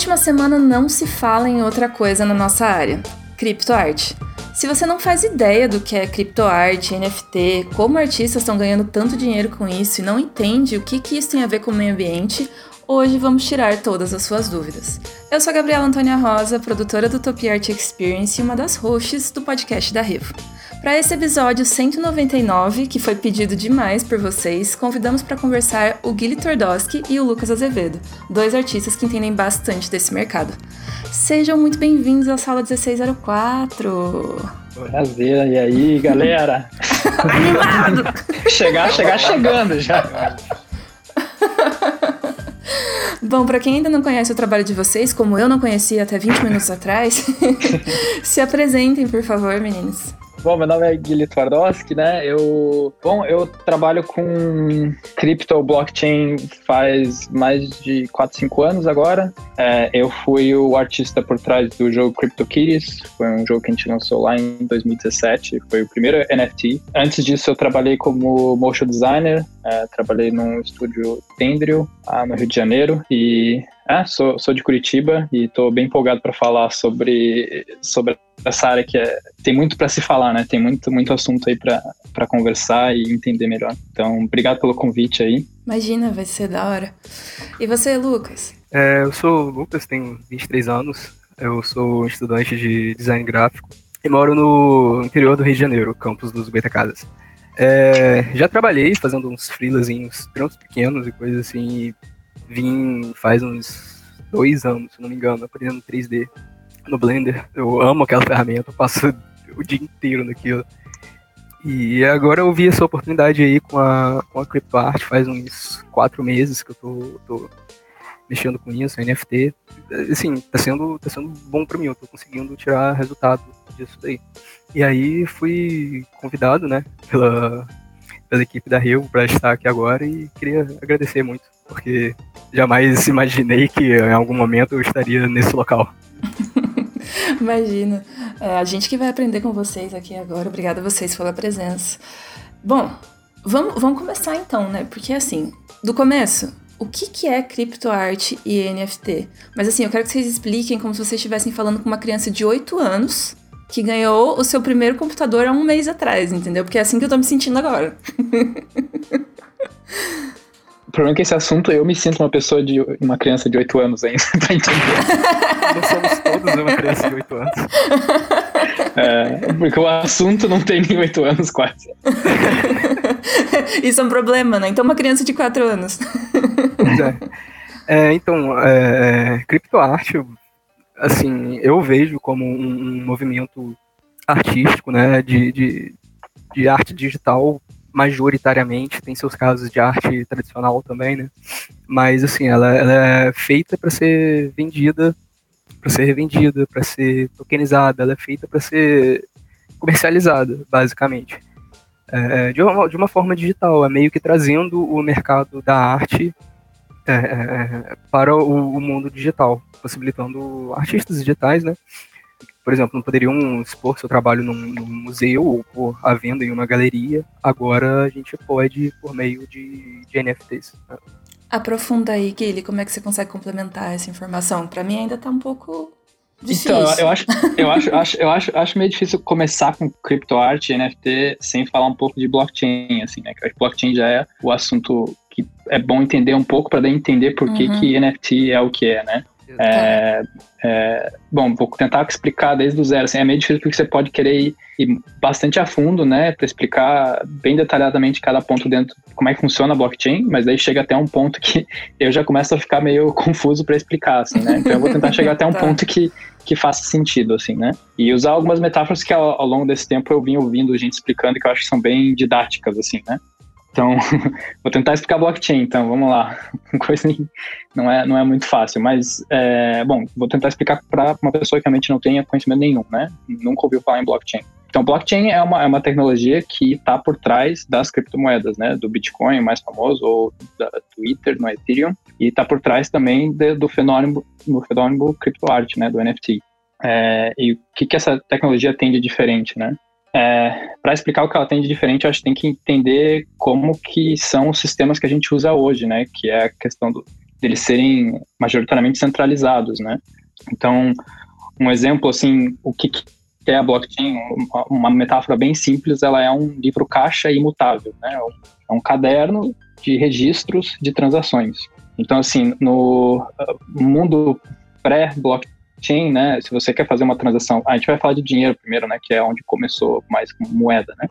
Última semana não se fala em outra coisa na nossa área, criptoarte. Se você não faz ideia do que é criptoarte, NFT, como artistas estão ganhando tanto dinheiro com isso e não entende o que, que isso tem a ver com o meio ambiente, hoje vamos tirar todas as suas dúvidas. Eu sou a Gabriela Antônia Rosa, produtora do Top Art Experience e uma das hosts do podcast da Revo. Para esse episódio 199, que foi pedido demais por vocês, convidamos para conversar o Guilherme Tordowski e o Lucas Azevedo, dois artistas que entendem bastante desse mercado. Sejam muito bem-vindos à sala 1604. Prazer, e aí, galera? Animado! chegar, chegar chegando já. Bom, para quem ainda não conhece o trabalho de vocês, como eu não conhecia até 20 minutos atrás, se apresentem, por favor, meninos. Bom, meu nome é Guilherme Twardowski, né? Eu, bom, eu trabalho com cripto blockchain faz mais de 4, 5 anos agora. É, eu fui o artista por trás do jogo CryptoKitties, foi um jogo que a gente lançou lá em 2017, foi o primeiro NFT. Antes disso, eu trabalhei como motion designer, é, trabalhei num estúdio Tendril, ah, no Rio de Janeiro, e é, sou, sou de Curitiba e estou bem empolgado para falar sobre, sobre essa área que é, tem muito para se falar, né? Tem muito, muito assunto aí para conversar e entender melhor. Então, obrigado pelo convite aí. Imagina, vai ser da hora. E você, Lucas? É, eu sou o Lucas, tenho 23 anos. Eu sou estudante de design gráfico e moro no interior do Rio de Janeiro, campus dos Goitacazes. É, já trabalhei fazendo uns freelazinhos, trampos pequenos e coisas assim, e vim faz uns dois anos, se não me engano, aprendendo 3D no Blender. Eu amo aquela ferramenta, eu passo o dia inteiro naquilo. E agora eu vi essa oportunidade aí com a, com a CryptoArt, faz uns quatro meses que eu tô, tô mexendo com isso, NFT. Assim, tá sendo, tá sendo bom para mim, eu tô conseguindo tirar resultado disso daí. E aí fui convidado, né, pela, pela equipe da Rio para estar aqui agora e queria agradecer muito, porque jamais imaginei que em algum momento eu estaria nesse local. Imagina. É, a gente que vai aprender com vocês aqui agora. Obrigada a vocês pela presença. Bom, vamos, vamos começar então, né? Porque assim, do começo, o que, que é criptoarte e NFT? Mas assim, eu quero que vocês expliquem como se vocês estivessem falando com uma criança de 8 anos que ganhou o seu primeiro computador há um mês atrás, entendeu? Porque é assim que eu tô me sentindo agora. O problema é que esse assunto eu me sinto uma pessoa de uma criança de 8 anos ainda, pra entender. Nós somos todos uma criança de 8 anos. É, porque o assunto não tem nem 8 anos quase. Isso é um problema, né? Então uma criança de 4 anos. É. é então, é, criptoarte, assim, eu vejo como um, um movimento artístico, né, de, de, de arte digital majoritariamente, tem seus casos de arte tradicional também, né? Mas assim, ela, ela é feita para ser vendida, para ser revendida, para ser tokenizada, ela é feita para ser comercializada, basicamente. É, de, uma, de uma forma digital, é meio que trazendo o mercado da arte é, é para o, o mundo digital, possibilitando artistas digitais, né? por exemplo, não poderiam expor seu trabalho num, num museu ou por à venda em uma galeria. Agora a gente pode por meio de, de NFTs. Né? Aprofunda aí, Guilherme, como é que você consegue complementar essa informação? Para mim ainda está um pouco difícil. Então, eu acho, eu acho, acho, eu acho, acho meio difícil começar com criptoarte e NFT sem falar um pouco de blockchain, assim, né? Que blockchain já é o assunto que é bom entender um pouco para entender por que, uhum. que NFT é o que é, né? É, é, bom, vou tentar explicar desde o zero. Assim, é meio difícil porque você pode querer ir, ir bastante a fundo, né, para explicar bem detalhadamente cada ponto dentro, como é que funciona a blockchain, mas daí chega até um ponto que eu já começo a ficar meio confuso para explicar, assim, né? Então eu vou tentar chegar até um tá. ponto que, que faça sentido, assim, né? E usar algumas metáforas que ao, ao longo desse tempo eu vim ouvindo gente explicando que eu acho que são bem didáticas, assim, né? Então, vou tentar explicar blockchain, então, vamos lá. Coisa não é, não é muito fácil, mas, é, bom, vou tentar explicar para uma pessoa que realmente não tenha conhecimento nenhum, né? Nunca ouviu falar em blockchain. Então, blockchain é uma, é uma tecnologia que está por trás das criptomoedas, né? Do Bitcoin, mais famoso, ou da, Ether, no Ethereum, e está por trás também de, do fenômeno, do fenômeno criptoarte, né? Do NFT. É, e o que, que essa tecnologia tem de diferente, né? É, para explicar o que ela tem de diferente, acho que tem que entender como que são os sistemas que a gente usa hoje, né? Que é a questão do deles serem majoritariamente centralizados, né? Então, um exemplo, assim, o que, que é a blockchain, uma metáfora bem simples, ela é um livro caixa imutável, né? É um é caderno de registros de transações. Então, assim, no mundo pré-blockchain, né, se você quer fazer uma transação, a gente vai falar de dinheiro primeiro, né, que é onde começou mais como moeda, né?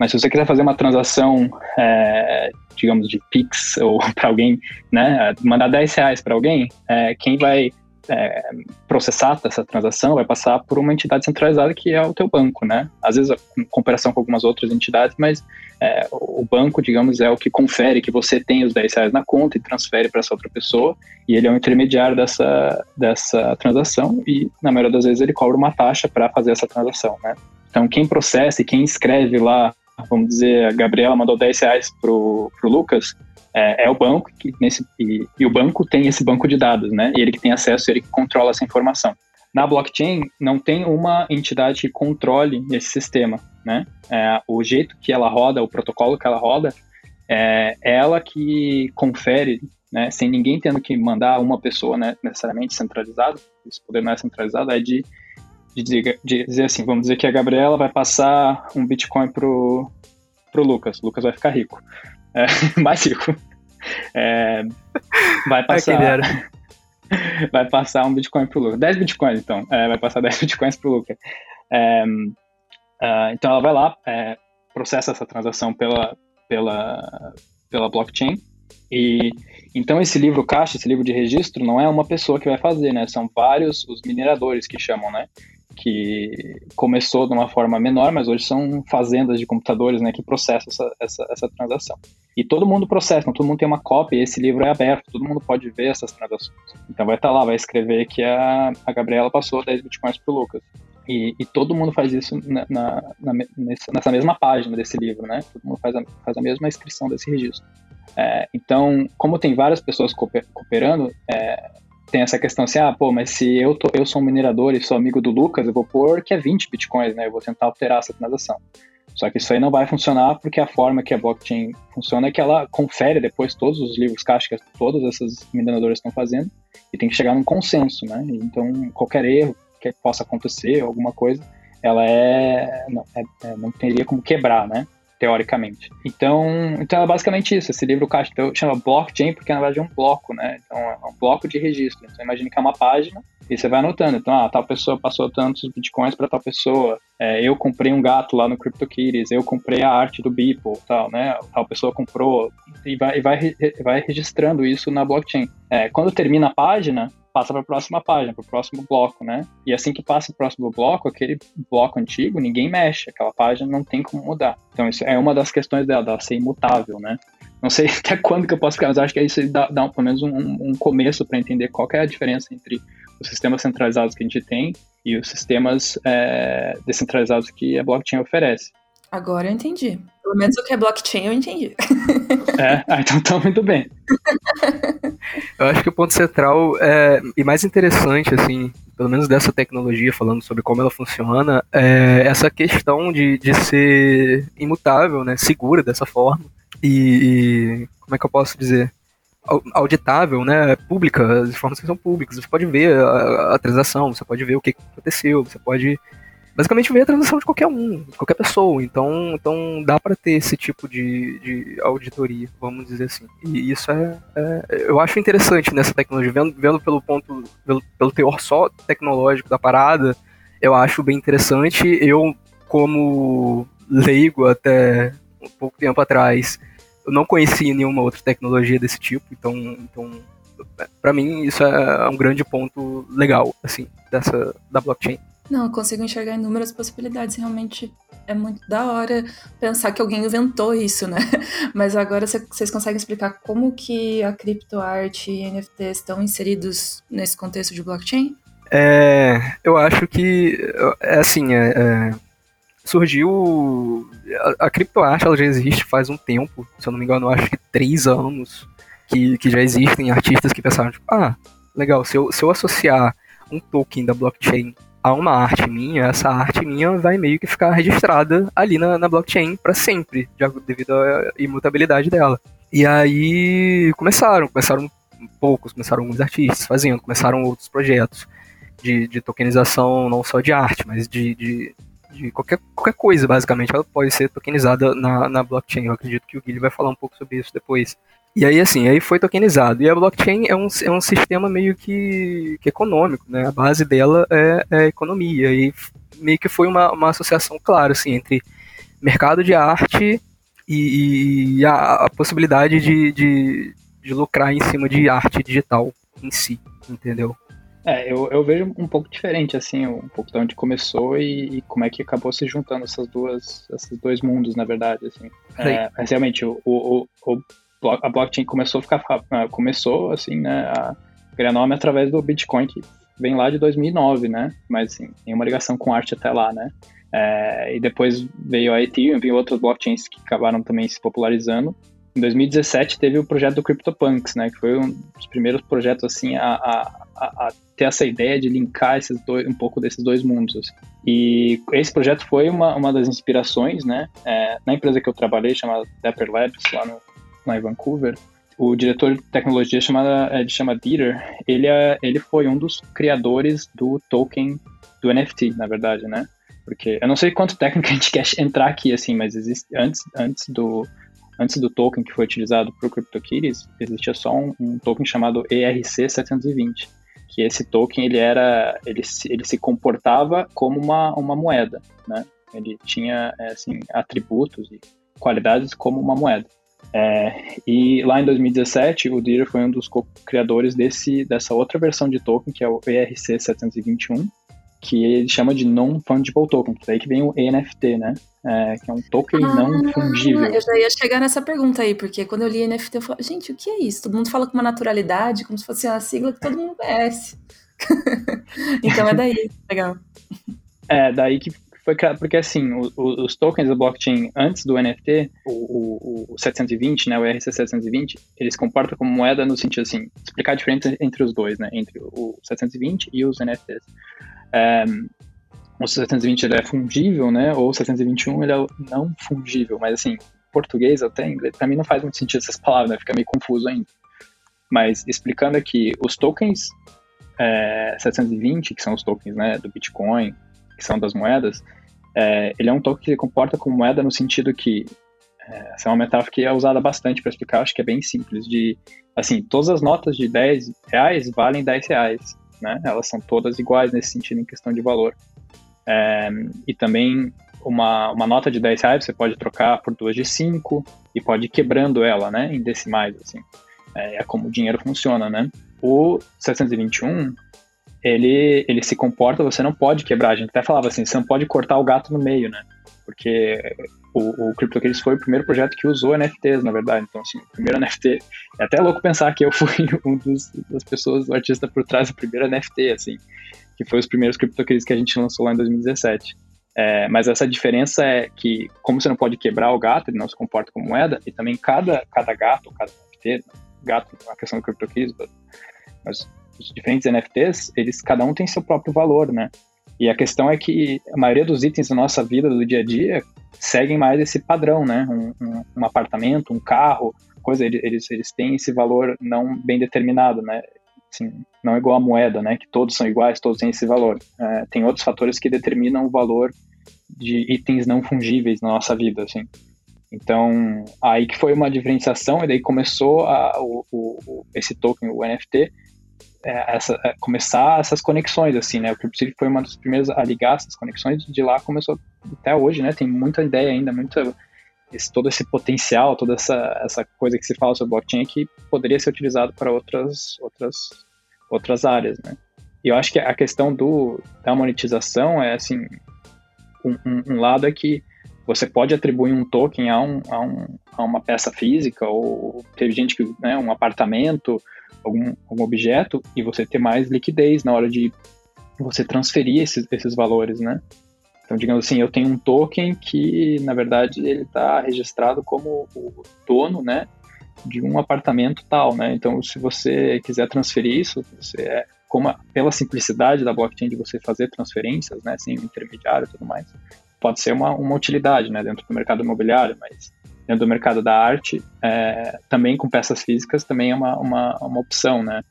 Mas se você quiser fazer uma transação, é, digamos, de Pix ou para alguém, né, mandar 10 reais para alguém, é, quem vai é, processar essa transação vai passar por uma entidade centralizada que é o teu banco, né? Às vezes, em comparação com algumas outras entidades, mas é, o banco, digamos, é o que confere que você tem os 10 reais na conta e transfere para essa outra pessoa, e ele é o intermediário dessa, dessa transação, e na maioria das vezes ele cobra uma taxa para fazer essa transação, né? Então, quem processa e quem escreve lá vamos dizer, a Gabriela mandou 10 reais pro, pro Lucas, é, é o banco que nesse, e, e, o banco tem esse banco de dados, né? E ele que tem acesso, ele que controla essa informação. Na blockchain, não tem uma entidade que controle esse sistema, né? É, o jeito que ela roda, o protocolo que ela roda, é ela que confere, né? Sem ninguém tendo que mandar uma pessoa, né? Necessariamente centralizado, esse poder não é centralizado, é de de dizer, de dizer assim, vamos dizer que a Gabriela vai passar um Bitcoin pro, pro Lucas. O Lucas vai ficar rico. É, mais rico. É, vai passar. vai passar um Bitcoin pro Lucas. 10 Bitcoins, então. É, vai passar 10 Bitcoins pro Lucas. É, uh, então ela vai lá, é, processa essa transação pela, pela, pela blockchain. E então esse livro caixa, esse livro de registro, não é uma pessoa que vai fazer, né? São vários os mineradores que chamam, né? que começou de uma forma menor, mas hoje são fazendas de computadores né, que processam essa, essa, essa transação. E todo mundo processa, todo mundo tem uma cópia, esse livro é aberto, todo mundo pode ver essas transações. Então vai estar tá lá, vai escrever que a, a Gabriela passou 10 bitcoins para o Lucas. E, e, todo mundo faz isso na, na, na, nessa mesma página desse livro, né? Todo mundo faz a, faz a mesma inscrição desse registro. É, então, como tem várias pessoas cooperando, é, tem essa questão assim, ah, pô, mas se eu, tô, eu sou um minerador e sou amigo do Lucas, eu vou pôr que é 20 bitcoins, né? Eu vou tentar alterar essa transação. Só que isso aí não vai funcionar porque a forma que a blockchain funciona é que ela confere depois todos os livros caixa que todas essas mineradoras estão fazendo e tem que chegar num consenso, né? Então, qualquer erro que possa acontecer, alguma coisa, ela é não, é, é, não teria como quebrar, né? Teoricamente. Então, então é basicamente isso. Esse livro caixa então, chama blockchain porque na verdade é um bloco, né? Então é um bloco de registro. Então imagine que é uma página e você vai anotando. Então, ah, tal pessoa passou tantos bitcoins para tal pessoa. É, eu comprei um gato lá no CryptoKitties. Eu comprei a arte do Beeple, tal, né? Tal pessoa comprou e vai, e vai, vai registrando isso na blockchain. É, quando termina a página, passa para a próxima página, para o próximo bloco, né? E assim que passa o próximo bloco, aquele bloco antigo, ninguém mexe, aquela página não tem como mudar. Então isso é uma das questões dela, dela ser imutável, né? Não sei até quando que eu posso ficar, mas acho que isso dá, dá pelo menos um, um começo para entender qual é a diferença entre os sistemas centralizados que a gente tem e os sistemas é, descentralizados que a blockchain oferece. Agora eu entendi. Pelo menos o que é blockchain eu entendi. É, ah, então tá muito bem. Eu acho que o ponto central é, e mais interessante, assim, pelo menos dessa tecnologia, falando sobre como ela funciona, é essa questão de, de ser imutável, né, segura dessa forma. E, e como é que eu posso dizer? auditável, né, pública, as informações são públicas, você pode ver a, a transação, você pode ver o que aconteceu, você pode basicamente ver a transação de qualquer um, de qualquer pessoa. Então, então dá para ter esse tipo de, de auditoria, vamos dizer assim. E isso é, é eu acho interessante nessa tecnologia, vendo, vendo pelo ponto, pelo, pelo teor só tecnológico da parada, eu acho bem interessante. Eu, como leigo até um pouco tempo atrás, eu não conhecia nenhuma outra tecnologia desse tipo, então, então para mim isso é um grande ponto legal, assim, dessa da blockchain. Não, eu consigo enxergar inúmeras possibilidades. Realmente é muito da hora pensar que alguém inventou isso, né? Mas agora vocês conseguem explicar como que a criptoarte e NFT estão inseridos nesse contexto de blockchain? É, eu acho que é assim, é, é, surgiu a, a criptoarte, ela já existe faz um tempo, se eu não me engano, acho que três anos que, que já existem artistas que pensaram tipo, ah, legal, se eu, se eu associar um token da blockchain uma arte minha, essa arte minha vai meio que ficar registrada ali na, na blockchain para sempre, devido à imutabilidade dela. E aí começaram, começaram poucos, começaram alguns artistas fazendo, começaram outros projetos de, de tokenização não só de arte, mas de, de, de, qualquer, qualquer coisa, basicamente, ela pode ser tokenizada na, na blockchain. Eu acredito que o Guilherme vai falar um pouco sobre isso depois. E aí, assim, aí foi tokenizado. E a blockchain é um, é um sistema meio que, que econômico, né? A base dela é, é economia. E meio que foi uma, uma associação clara, assim, entre mercado de arte e, e a, a, possibilidade de, de, de lucrar em cima de arte digital em si, entendeu? É, eu, eu vejo um pouco diferente, assim, um pouco de onde começou e, e como é que acabou se juntando essas duas, esses dois mundos, na verdade, assim. É, mas realmente, o, o, o a blockchain começou a ficar ah, começou assim, né, a ganhar nome através do Bitcoin que vem lá de 2009, né? Mas assim, tem uma ligação com arte até lá, né? É, e depois veio a Ethereum, veio outras blockchains que acabaram também se popularizando. Em 2017 teve o projeto do CryptoPunks, né? Que foi um dos primeiros projetos assim a, a, a, ter essa ideia de linkar esses dois, um pouco desses dois mundos. Assim. E esse projeto foi uma, uma das inspirações, né? É, na empresa que eu trabalhei, chamada Dapper Labs, lá no, lá em Vancouver, o diretor de tecnologia chamada, ele chama Dieter, ele, é, ele foi um dos criadores do token do NFT, na verdade, né? Porque eu não sei quanto técnico a gente quer entrar aqui, assim, mas existe, antes, antes, do, antes do token que foi utilizado para o CryptoKitties, existia só um, um token chamado ERC720, que esse token ele era, ele, ele se comportava como uma, uma moeda, né? Ele tinha, é, assim, atributos e qualidades como uma moeda. É, e lá em 2017, o Dieter foi um dos criadores desse, dessa outra versão de token, que é o ERC721, que ele chama de Non-Fungible Token, que daí que vem o NFT, né? É, que é um token ah, não fungível. Eu já ia chegar nessa pergunta aí, porque quando eu li NFT, eu falei, gente, o que é isso? Todo mundo fala com uma naturalidade, como se fosse uma sigla que todo mundo conhece. então é daí, legal. É, daí que foi porque assim, o, o, os tokens da blockchain antes do NFT, o, o, 720, né, o ERC720, eles se comportam como moeda no sentido assim, explicar a diferença entre os dois, né, entre o 720 e os NFTs. É, o 720 ele é fungível, né, ou o 721 ele é não fungível, mas assim, português até inglês, para mim não faz muito sentido essas palavras, né, fica meio confuso ainda. Mas explicando aqui, os tokens é, 720, que são os tokens né, do Bitcoin, que são das moedas, é, ele é um token que se comporta como moeda no sentido que é, essa é uma metáfora que é usada bastante para explicar, acho que é bem simples, de, assim, todas as notas de 10 reais valem 10 reais, né? Elas são todas iguais nesse sentido em questão de valor. É, e também uma, uma nota de 10 reais você pode trocar por duas de 5 e pode ir quebrando ela, né, em decimais, assim. É, é como o dinheiro funciona, né? O 721, ele, ele se comporta, você não pode quebrar. A gente até falava assim, você não pode cortar o gato no meio, né? Porque o, o CryptoKitties foi o primeiro projeto que usou NFTs, na verdade. Então, assim, o primeiro NFT. É até louco pensar que eu fui um dos, das pessoas, o artista por trás do primeiro NFT, assim, que foi os primeiros CryptoKitties que a gente lançou lá em 2017. É, mas essa diferença é que, como você não pode quebrar o gato, ele não se comporta como moeda, e também cada, cada gato, cada NFT, gato, a questão do CryptoKitties, mas os diferentes NFTs, eles cada um tem seu próprio valor, né? E a questão é que a maioria dos itens da nossa vida, do dia a dia, seguem mais esse padrão, né? Um, um, um apartamento, um carro, coisa, eles, eles têm esse valor não bem determinado, né? Assim, não é igual a moeda, né? Que todos são iguais, todos têm esse valor. É, tem outros fatores que determinam o valor de itens não fungíveis na nossa vida, assim. Então, aí que foi uma diferenciação, e daí começou a, o, o, esse token, o NFT, essa, é, começar essas conexões, assim, né? O CryptoCity foi uma das primeiras a ligar essas conexões, de lá começou até hoje, né? Tem muita ideia ainda, muita, esse, todo esse potencial, toda essa, essa coisa que se fala sobre blockchain que poderia ser utilizado para outras, outras, outras áreas, né? E eu acho que a questão do, da monetização é, assim, um, um, um lado é que você pode atribuir um token a, um, a, um, a uma peça física, ou teve gente que, né, um apartamento, algum, algum objeto e você ter mais liquidez na hora de você transferir esses, esses valores, né? Então, digamos assim, eu tenho um token que, na verdade, ele está registrado como o dono, né, de um apartamento tal, né? Então, se você quiser transferir isso, você é, como a, pela simplicidade da blockchain de você fazer transferências, né, sem intermediário e tudo mais, pode ser uma, uma utilidade, né, dentro do mercado imobiliário, mas dentro do mercado da arte, é, também com peças físicas, também é uma, uma, uma opção, né?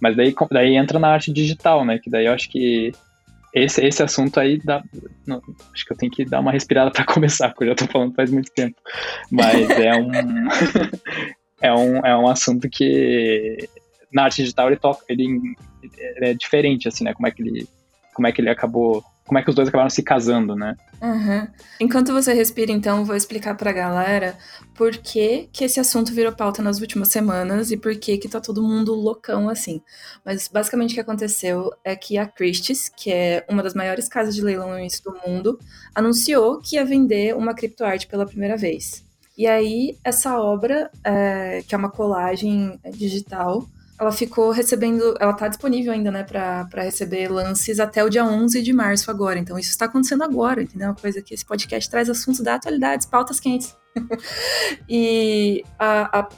Mas daí, daí entra na arte digital, né? Que daí eu acho que esse, esse assunto aí dá. Não, acho que eu tenho que dar uma respirada para começar, porque eu já tô falando faz muito tempo. Mas é um. é, um é um assunto que na arte digital ele toca. Ele, ele é diferente, assim, né? Como é que ele. Como é que ele acabou como é que os dois acabaram se casando, né? Uhum. Enquanto você respira, então, vou explicar pra galera por que, que esse assunto virou pauta nas últimas semanas e por que que tá todo mundo loucão assim. Mas basicamente o que aconteceu é que a Christie's, que é uma das maiores casas de leilões do mundo, anunciou que ia vender uma criptoarte pela primeira vez. E aí, essa obra, é, que é uma colagem digital, ela ficou recebendo, ela tá disponível ainda, né, para receber lances até o dia 11 de março agora. Então isso está acontecendo agora, entendeu? Uma coisa que esse podcast traz assuntos da atualidade, pautas quentes. e a, a,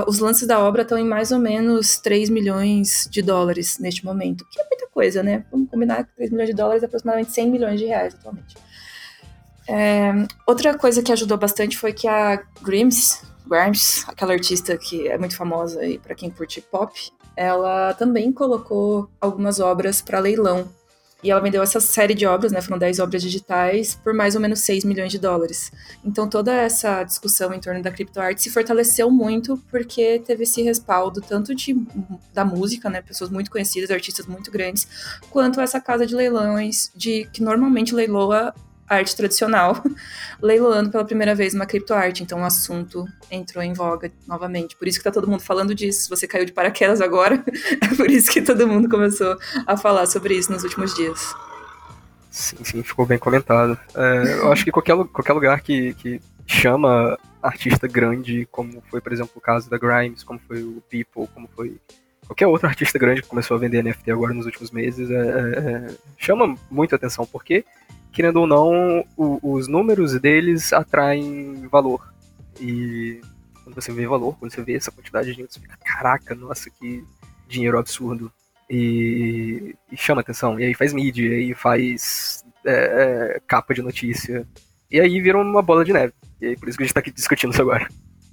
a, os lances da obra estão em mais ou menos 3 milhões de dólares neste momento, que é muita coisa, né? Vamos combinar que 3 milhões de dólares é aproximadamente 100 milhões de reais atualmente. É, outra coisa que ajudou bastante foi que a Grims, Grimes, aquela artista que é muito famosa aí para quem curte pop, ela também colocou algumas obras para leilão. E ela vendeu essa série de obras, né? Foram 10 obras digitais por mais ou menos 6 milhões de dólares. Então toda essa discussão em torno da criptoarte se fortaleceu muito porque teve esse respaldo tanto de, da música, né? Pessoas muito conhecidas, artistas muito grandes, quanto essa casa de leilões de que normalmente leiloa arte tradicional, leiloando pela primeira vez uma criptoarte. Então o assunto entrou em voga novamente. Por isso que tá todo mundo falando disso. Você caiu de paraquedas agora, é por isso que todo mundo começou a falar sobre isso nos últimos dias. Sim, sim, ficou bem comentado. É, eu acho que qualquer, qualquer lugar que, que chama artista grande, como foi, por exemplo, o caso da Grimes, como foi o People, como foi qualquer outro artista grande que começou a vender NFT agora nos últimos meses, é, é, é chama muito atenção, porque querendo ou não, o, os números deles atraem valor. E quando você vê valor, quando você vê essa quantidade de dinheiro, você fica, caraca, nossa, que dinheiro absurdo. E, e chama atenção. E aí faz mídia, e aí faz é, é, capa de notícia. E aí vira uma bola de neve. E aí por isso que a gente tá aqui discutindo isso agora.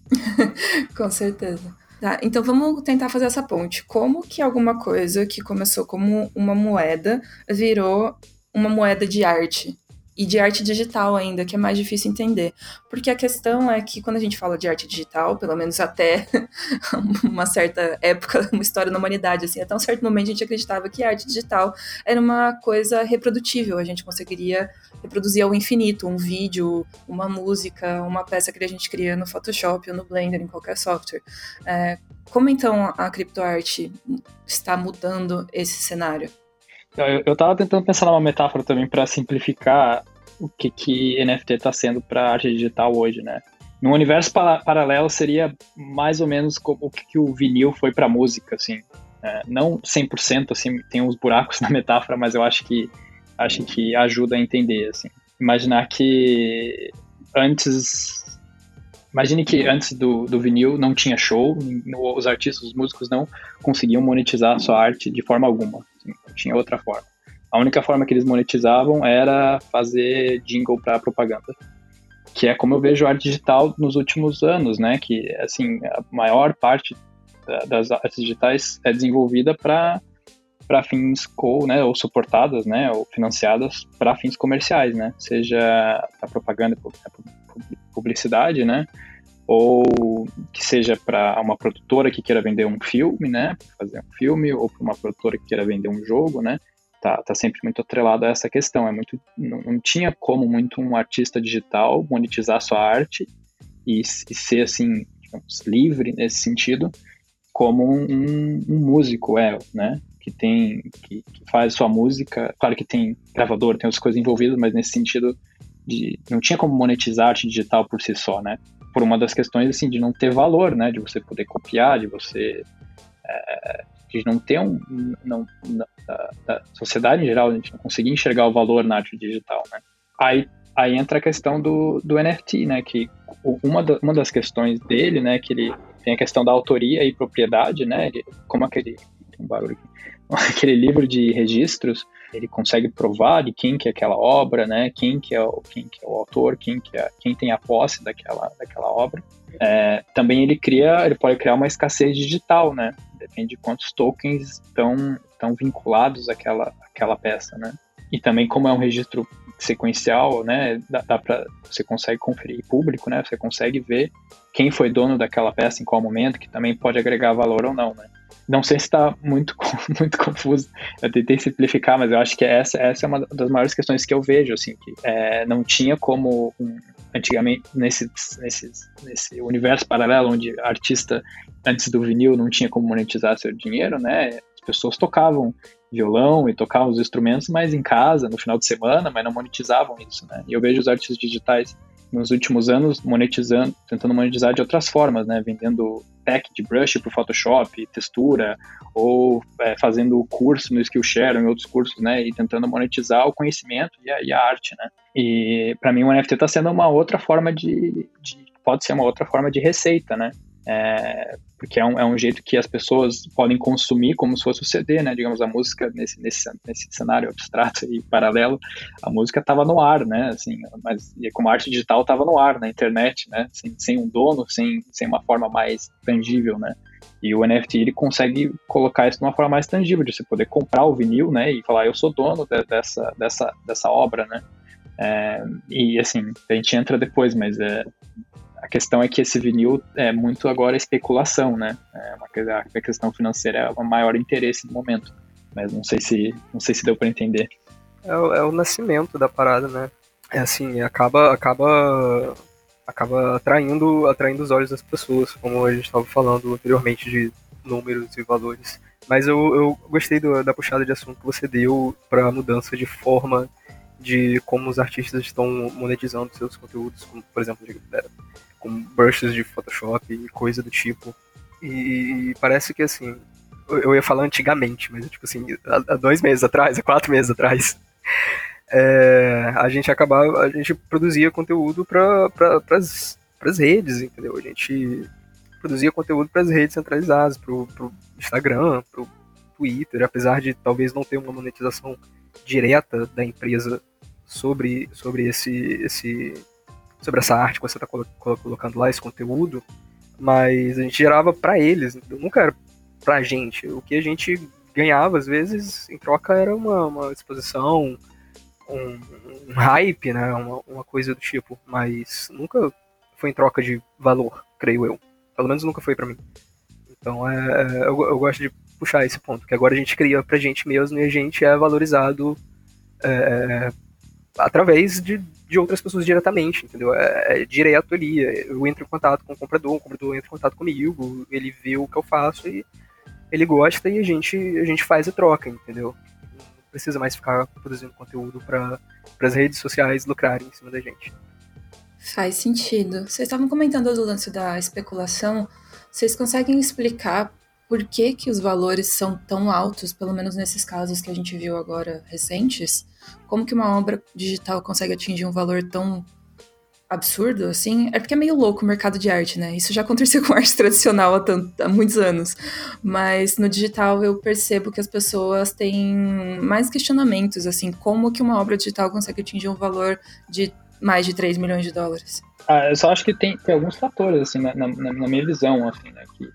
Com certeza. Tá, então vamos tentar fazer essa ponte. Como que alguma coisa que começou como uma moeda virou uma moeda de arte e de arte digital ainda, que é mais difícil entender. Porque a questão é que quando a gente fala de arte digital, pelo menos até uma certa época, uma história na humanidade, assim, até um certo momento a gente acreditava que arte digital era uma coisa reprodutível, a gente conseguiria reproduzir ao infinito um vídeo, uma música, uma peça que a gente cria no Photoshop ou no Blender, em qualquer software. É, como então a criptoarte está mudando esse cenário? Eu, eu tava tentando pensar numa metáfora também para simplificar o que, que NFT está sendo para arte digital hoje, né? No universo para paralelo seria mais ou menos o que, que o vinil foi para música, assim. É, não 100%, assim, tem uns buracos na metáfora, mas eu acho que acho que ajuda a entender, assim. Imaginar que antes Imagine que antes do, do vinil não tinha show, os artistas, os músicos não conseguiam monetizar a sua arte de forma alguma. Assim, tinha outra forma. A única forma que eles monetizavam era fazer jingle para propaganda. Que é como eu vejo a arte digital nos últimos anos, né? Que, assim, a maior parte das artes digitais é desenvolvida para para fins co, né, ou suportadas, né, ou financiadas para fins comerciais, né, seja a propaganda, publicidade, né, ou que seja para uma produtora que queira vender um filme, né, fazer um filme, ou para uma produtora que queira vender um jogo, né, tá, tá sempre muito atrelado a essa questão. É muito, não, não tinha como muito um artista digital monetizar sua arte e, e ser assim, digamos, livre nesse sentido, como um, um músico é, né, que tem, que, que faz sua música. Claro que tem gravador, tem outras coisas envolvidas, mas nesse sentido de não tinha como monetizar arte digital por si só, né? por uma das questões assim de não ter valor, né, de você poder copiar, de você é, de não ter um não, da, da, sociedade em geral a gente não conseguir enxergar o valor na arte digital, né? Aí aí entra a questão do, do NFT, né, que uma, da, uma das questões dele, né, que ele tem a questão da autoria e propriedade, né, ele, como aquele um barulho aqui, aquele livro de registros, ele consegue provar de quem que é aquela obra, né? Quem que é o, quem que é o autor, quem que é, quem tem a posse daquela, daquela obra. É, também ele cria, ele pode criar uma escassez digital, né? Depende de quantos tokens estão, estão vinculados àquela, àquela peça, né? E também como é um registro sequencial, né? Dá, dá você consegue conferir público, né? Você consegue ver quem foi dono daquela peça em qual momento, que também pode agregar valor ou não, né? Não sei se está muito, muito confuso. Eu tentei simplificar, mas eu acho que essa, essa é uma das maiores questões que eu vejo, assim, que é, não tinha como um, antigamente nesse, nesse, nesse universo paralelo onde artista antes do vinil não tinha como monetizar seu dinheiro, né? As pessoas tocavam violão e tocavam os instrumentos, mas em casa, no final de semana, mas não monetizavam isso, né? E eu vejo os artistas digitais nos últimos anos monetizando, tentando monetizar de outras formas, né? Vendendo pack de brush para o Photoshop, textura, ou é, fazendo curso no Skillshare, em outros cursos, né? E tentando monetizar o conhecimento e a, e a arte, né? E para mim o NFT está sendo uma outra forma de, de, pode ser uma outra forma de receita, né? É, porque é um, é um jeito que as pessoas podem consumir como se fosse o CD, né? Digamos, a música nesse, nesse, nesse cenário abstrato e paralelo, a música estava no ar, né? Assim, mas como a arte digital estava no ar, na internet, né? Sem, sem um dono, sem, sem uma forma mais tangível, né? E o NFT ele consegue colocar isso de uma forma mais tangível, de você poder comprar o vinil, né? E falar, eu sou dono de, dessa, dessa, dessa obra, né? É, e assim, a gente entra depois, mas é, a questão é que esse vinil é muito agora especulação, né? É uma, a questão financeira é o maior interesse no momento. Mas não sei se, não sei se deu para entender. É, é, o nascimento da parada, né? É assim, acaba, acaba, acaba atraindo, atraindo os olhos das pessoas, como a gente estava falando anteriormente de números e valores. Mas eu, eu gostei do, da puxada de assunto que você deu para a mudança de forma de como os artistas estão monetizando seus conteúdos, como, por exemplo, com brushes de Photoshop e coisa do tipo. E parece que assim, eu ia falar antigamente, mas tipo assim, há dois meses atrás, há quatro meses atrás, é, a gente acabava, a gente produzia conteúdo para pra, as redes, entendeu? A gente produzia conteúdo para as redes centralizadas, para o Instagram, para o Twitter, apesar de talvez não ter uma monetização direta da empresa sobre, sobre esse, esse sobre essa arte que você está colocando lá, esse conteúdo, mas a gente gerava para eles, nunca era pra gente. O que a gente ganhava, às vezes, em troca era uma, uma exposição, um, um hype, né, uma, uma coisa do tipo, mas nunca foi em troca de valor, creio eu. Pelo menos nunca foi para mim. Então é, é, eu, eu, gosto de puxar esse ponto, que agora a gente cria pra gente mesmo e a gente é valorizado é, através de, de outras pessoas diretamente, entendeu? É, é, direto ali. Eu entro em contato com o comprador, o comprador entra em contato comigo, ele vê o que eu faço e ele gosta e a gente, a gente faz a troca, entendeu? Não precisa mais ficar produzindo conteúdo para as redes sociais lucrarem em cima da gente. Faz sentido. Vocês estavam comentando do lance da especulação. Vocês conseguem explicar por que, que os valores são tão altos, pelo menos nesses casos que a gente viu agora recentes? Como que uma obra digital consegue atingir um valor tão absurdo assim? É porque é meio louco o mercado de arte, né? Isso já aconteceu com arte tradicional há, tanto, há muitos anos. Mas no digital eu percebo que as pessoas têm mais questionamentos, assim, como que uma obra digital consegue atingir um valor de mais de 3 milhões de dólares? Ah, eu só acho que tem, tem alguns fatores, assim, na, na, na minha visão, assim, né, que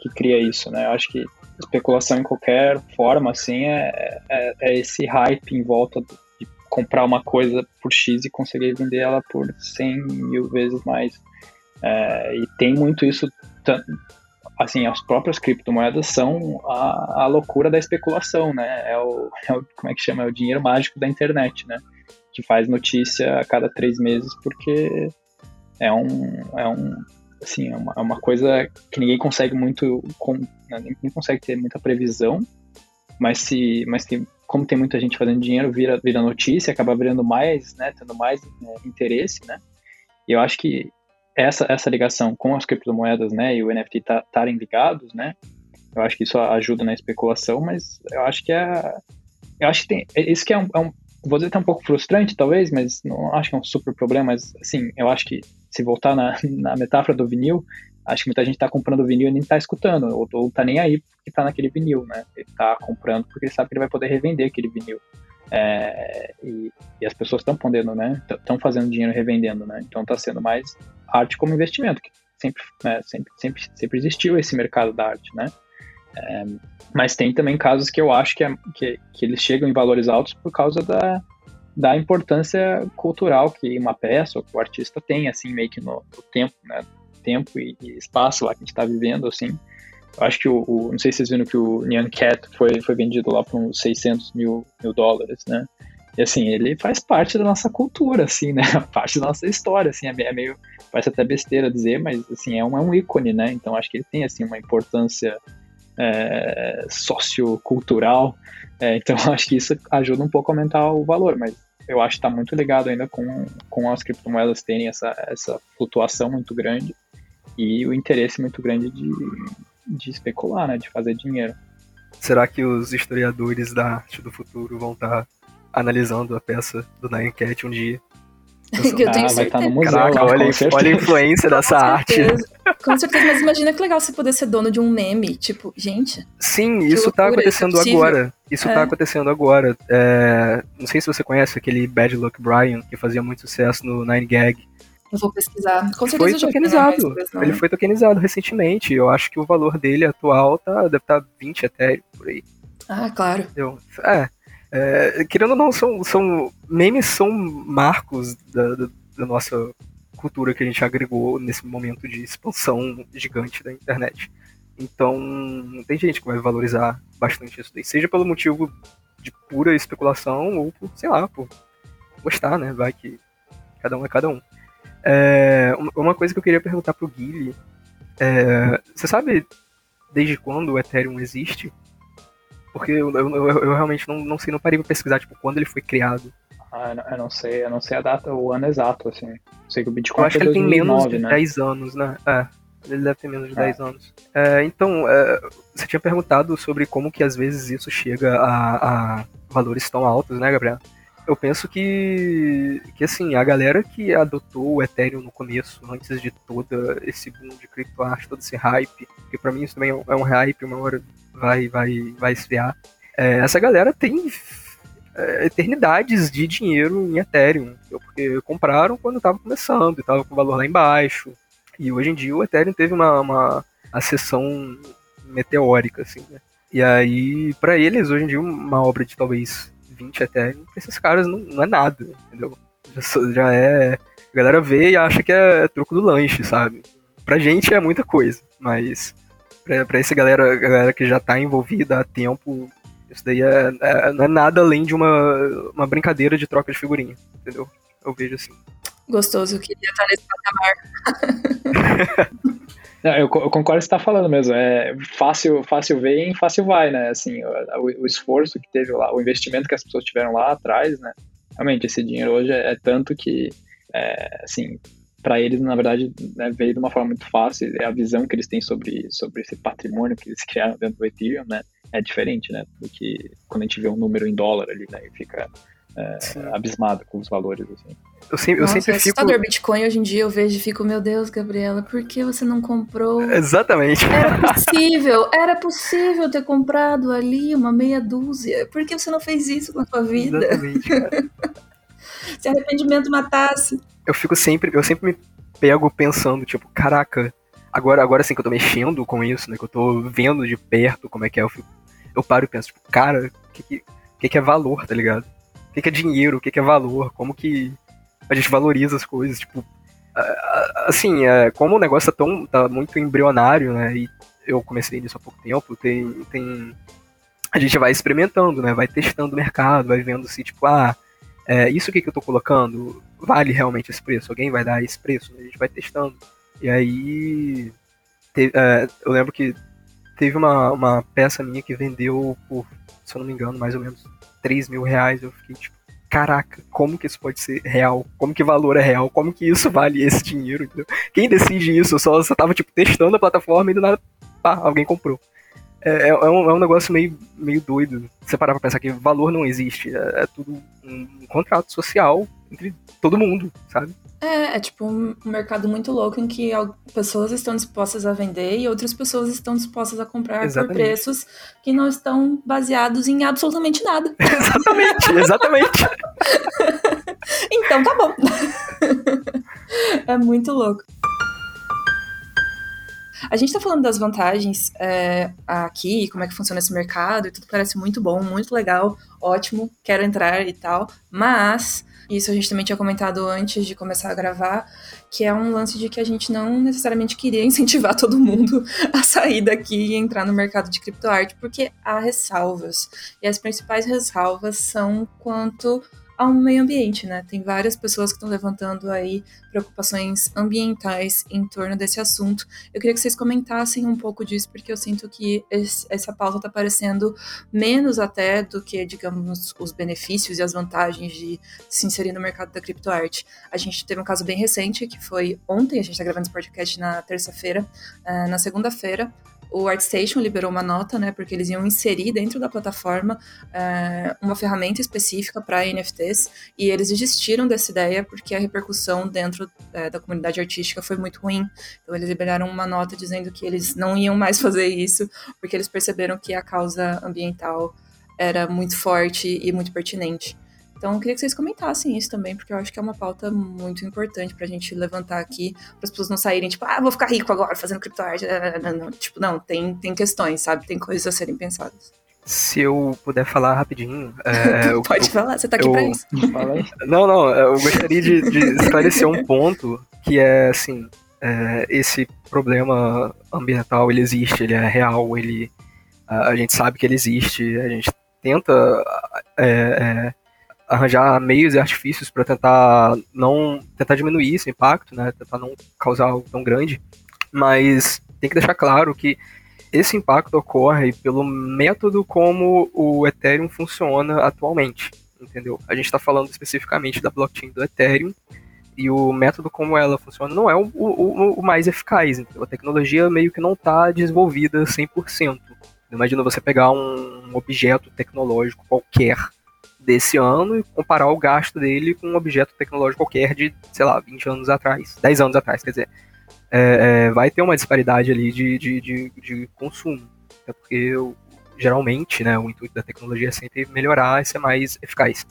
que cria isso, né? Eu acho que especulação em qualquer forma, assim, é, é, é esse hype em volta de comprar uma coisa por X e conseguir vender ela por 100 mil vezes mais. É, e tem muito isso, assim, as próprias criptomoedas são a, a loucura da especulação, né? É o, é o, como é que chama? É o dinheiro mágico da internet, né? Que faz notícia a cada três meses porque é um, é um assim, é uma, é uma coisa que ninguém consegue muito, com, né, ninguém consegue ter muita previsão, mas se, mas tem, como tem muita gente fazendo dinheiro, vira, vira notícia, acaba virando mais, né, tendo mais né, interesse, né, e eu acho que essa, essa ligação com as criptomoedas, né, e o NFT estarem tá, ligados, né, eu acho que isso ajuda na especulação, mas eu acho que é, eu acho que tem, isso que é um, é um vou dizer que é um pouco frustrante, talvez, mas não acho que é um super problema, mas, assim, eu acho que se voltar na, na metáfora do vinil, acho que muita gente está comprando vinil e nem está escutando, ou, ou tá nem aí porque está naquele vinil, né? Ele está comprando porque ele sabe que ele vai poder revender aquele vinil. É, e, e, as pessoas estão podendo, né? Estão fazendo dinheiro revendendo, né? Então está sendo mais arte como investimento, que sempre, né, sempre, sempre, sempre existiu esse mercado da arte, né? É, mas tem também casos que eu acho que, é, que, que, eles chegam em valores altos por causa da, da importância cultural que uma peça ou que o artista tem, assim, meio que no, no tempo, né? Tempo e, e, espaço lá que a gente está vivendo, assim. Eu acho que o, o, Não sei se vocês viram que o Nyan Cat foi, foi vendido lá por uns 600 mil, mil dólares, né? E assim, ele faz parte da nossa cultura, assim, né? Parte da nossa história, assim, é meio. Parece até besteira dizer, mas assim, é um, é um ícone, né? Então acho que ele tem assim uma importância é, sociocultural. É, então acho que isso ajuda um pouco a aumentar o valor, mas eu acho que está muito ligado ainda com, com as criptomoedas terem essa, essa flutuação muito grande e o interesse muito grande de, de especular, né, de fazer dinheiro. Será que os historiadores da arte do futuro vão estar tá analisando a peça do Nine Cat um dia que eu tenho ah, vai estar tá no museu. Caraca, olha, olha a influência dessa com arte. Com certeza, mas imagina que legal você poder ser dono de um meme. Tipo, gente. Sim, isso tá acontecendo isso é agora. Isso tá é. tá acontecendo agora. É, não sei se você conhece aquele Bad Luck Brian, que fazia muito sucesso no Nine Gag. Eu vou pesquisar. Com certeza foi tokenizado. Não, Ele foi tokenizado recentemente. Eu acho que o valor dele atual tá, deve estar tá 20 Ethereum por aí. Ah, claro. Entendeu? É. É, querendo ou não, são, são memes são marcos da, da, da, nossa cultura que a gente agregou nesse momento de expansão gigante da internet. Então, tem gente que vai valorizar bastante isso daí, seja pelo motivo de pura especulação ou por, sei lá, por gostar, né? Vai que cada um é cada um. É, uma coisa que eu queria perguntar pro Guilherme, é, você sabe desde quando o Ethereum existe? Porque eu, eu, eu, realmente não, não sei, não parei pra pesquisar, tipo, quando ele foi criado. Ah, eu não sei, eu não sei a data, o ano exato, assim. Sei que o Bitcoin Eu acho que ele 2009, tem menos de né? 10 anos, né? É, ele deve ter menos de é. 10 anos. É, então, é, você tinha perguntado sobre como que às vezes isso chega a, a valores tão altos, né, Gabriel? Eu penso que, que, assim, a galera que adotou o Ethereum no começo, antes de todo esse boom de criptoarte, todo esse hype, que para mim isso também é um hype, uma hora vai, vai, vai esfriar. É, essa galera tem é, eternidades de dinheiro em Ethereum, porque compraram quando estava começando estava com o valor lá embaixo. E hoje em dia o Ethereum teve uma, uma acessão meteórica, assim, né? E aí, para eles, hoje em dia, uma obra de talvez 20 Ethereum, pra esses caras não, não é nada, entendeu? Já, já é. A galera vê e acha que é troco do lanche, sabe? Pra gente é muita coisa, mas pra, pra essa galera, galera que já tá envolvida há tempo, isso daí é, é, não é nada além de uma, uma brincadeira de troca de figurinha, entendeu? Eu vejo assim. Gostoso, eu queria estar nesse patamar. Não, eu, eu, concordo com o que você está falando mesmo. É fácil, fácil vem, fácil vai, né? Assim, o, o, esforço que teve lá, o investimento que as pessoas tiveram lá atrás, né? Realmente, esse dinheiro hoje é, é tanto que, é, assim, para eles, na verdade, né, veio de uma forma muito fácil. É a visão que eles têm sobre, sobre esse patrimônio que eles criaram dentro do Ethereum, né? É diferente, né? Do que quando a gente vê um número em dólar ali, né? E fica é, abismado com os valores, assim. Eu sempre, Nossa, eu sempre é fico... assustador Bitcoin hoje em dia, eu vejo e fico, meu Deus, Gabriela, por que você não comprou? Exatamente. Era possível, era possível ter comprado ali uma meia dúzia. Por que você não fez isso com a sua vida? Exatamente, cara. Se arrependimento matasse. Eu fico sempre, eu sempre me pego pensando, tipo, caraca, agora, agora sim que eu tô mexendo com isso, né, que eu tô vendo de perto como é que é, eu, fico, eu paro e penso, tipo, cara, o que, que, que, é valor, tá ligado? O que, que é dinheiro, o que, que é valor, como que a gente valoriza as coisas, tipo, assim, é, como o negócio tá, tão, tá muito embrionário, né, e eu comecei nisso há pouco tempo, tem, tem, a gente vai experimentando, né, vai testando o mercado, vai vendo se, tipo, ah, é, isso aqui que eu tô colocando vale realmente esse preço? Alguém vai dar esse preço? A gente vai testando. E aí, te, é, eu lembro que teve uma, uma peça minha que vendeu por, se eu não me engano, mais ou menos 3 mil reais. Eu fiquei tipo, caraca, como que isso pode ser real? Como que valor é real? Como que isso vale esse dinheiro? Entendeu? Quem decide isso? Eu só, só tava tipo testando a plataforma e do nada, pá, alguém comprou. É, é, é, um, é um negócio meio, meio doido. Você parar pra pensar que valor não existe. É, é tudo um, um, contrato social entre todo mundo, sabe? É, é tipo um mercado muito louco em que pessoas estão dispostas a vender e outras pessoas estão dispostas a comprar exatamente. por preços que não estão baseados em absolutamente nada. exatamente, exatamente. então tá bom. é muito louco. A gente está falando das vantagens é, aqui, como é que funciona esse mercado e tudo parece muito bom, muito legal, ótimo, quero entrar e tal, mas isso a gente também tinha comentado antes de começar a gravar, que é um lance de que a gente não necessariamente queria incentivar todo mundo a sair daqui e entrar no mercado de criptoarte, porque há ressalvas. E as principais ressalvas são quanto ao meio ambiente, né? Tem várias pessoas que estão levantando aí preocupações ambientais em torno desse assunto. Eu queria que vocês comentassem um pouco disso, porque eu sinto que esse, essa pauta está aparecendo menos até do que, digamos, os benefícios e as vantagens de se inserir no mercado da criptoarte. A gente teve um caso bem recente, que foi ontem, a gente está gravando esse podcast na terça-feira. Uh, na segunda-feira, o ArtStation liberou uma nota, né, porque eles iam inserir dentro da plataforma é, uma ferramenta específica para NFTs e eles desistiram dessa ideia porque a repercussão dentro é, da comunidade artística foi muito ruim. Então eles liberaram uma nota dizendo que eles não iam mais fazer isso porque eles perceberam que a causa ambiental era muito forte e muito pertinente. Então, eu queria que vocês comentassem isso também, porque eu acho que é uma pauta muito importante pra gente levantar aqui, para as pessoas não saírem, tipo, ah, vou ficar rico agora fazendo criptoarte. Não, tipo, não, tem, tem questões, sabe? Tem coisas a serem pensadas. Se eu puder falar rapidinho. É, Pode eu, falar, você tá aqui eu, pra isso. não, não, eu gostaria de, de esclarecer um ponto que é assim. É, esse problema ambiental ele existe, ele é real, ele a, a gente sabe que ele existe, a gente tenta é, é arranjar meios e artifícios para tentar não tentar diminuir esse impacto, né? Tentar não causar algo tão grande, mas tem que deixar claro que esse impacto ocorre pelo método como o Ethereum funciona atualmente, entendeu? A gente está falando especificamente da blockchain do Ethereum e o método como ela funciona não é o, o, o mais eficaz, entendeu? A tecnologia meio que não está desenvolvida 100%. Imagina você pegar um objeto tecnológico qualquer desse ano e comparar o gasto dele com um objeto tecnológico qualquer de, sei lá, 20 anos atrás, 10 anos atrás, quer dizer. É, é, vai ter uma disparidade ali de, de, de, de consumo. Até porque geralmente né, o intuito da tecnologia é sempre melhorar e ser mais eficaz.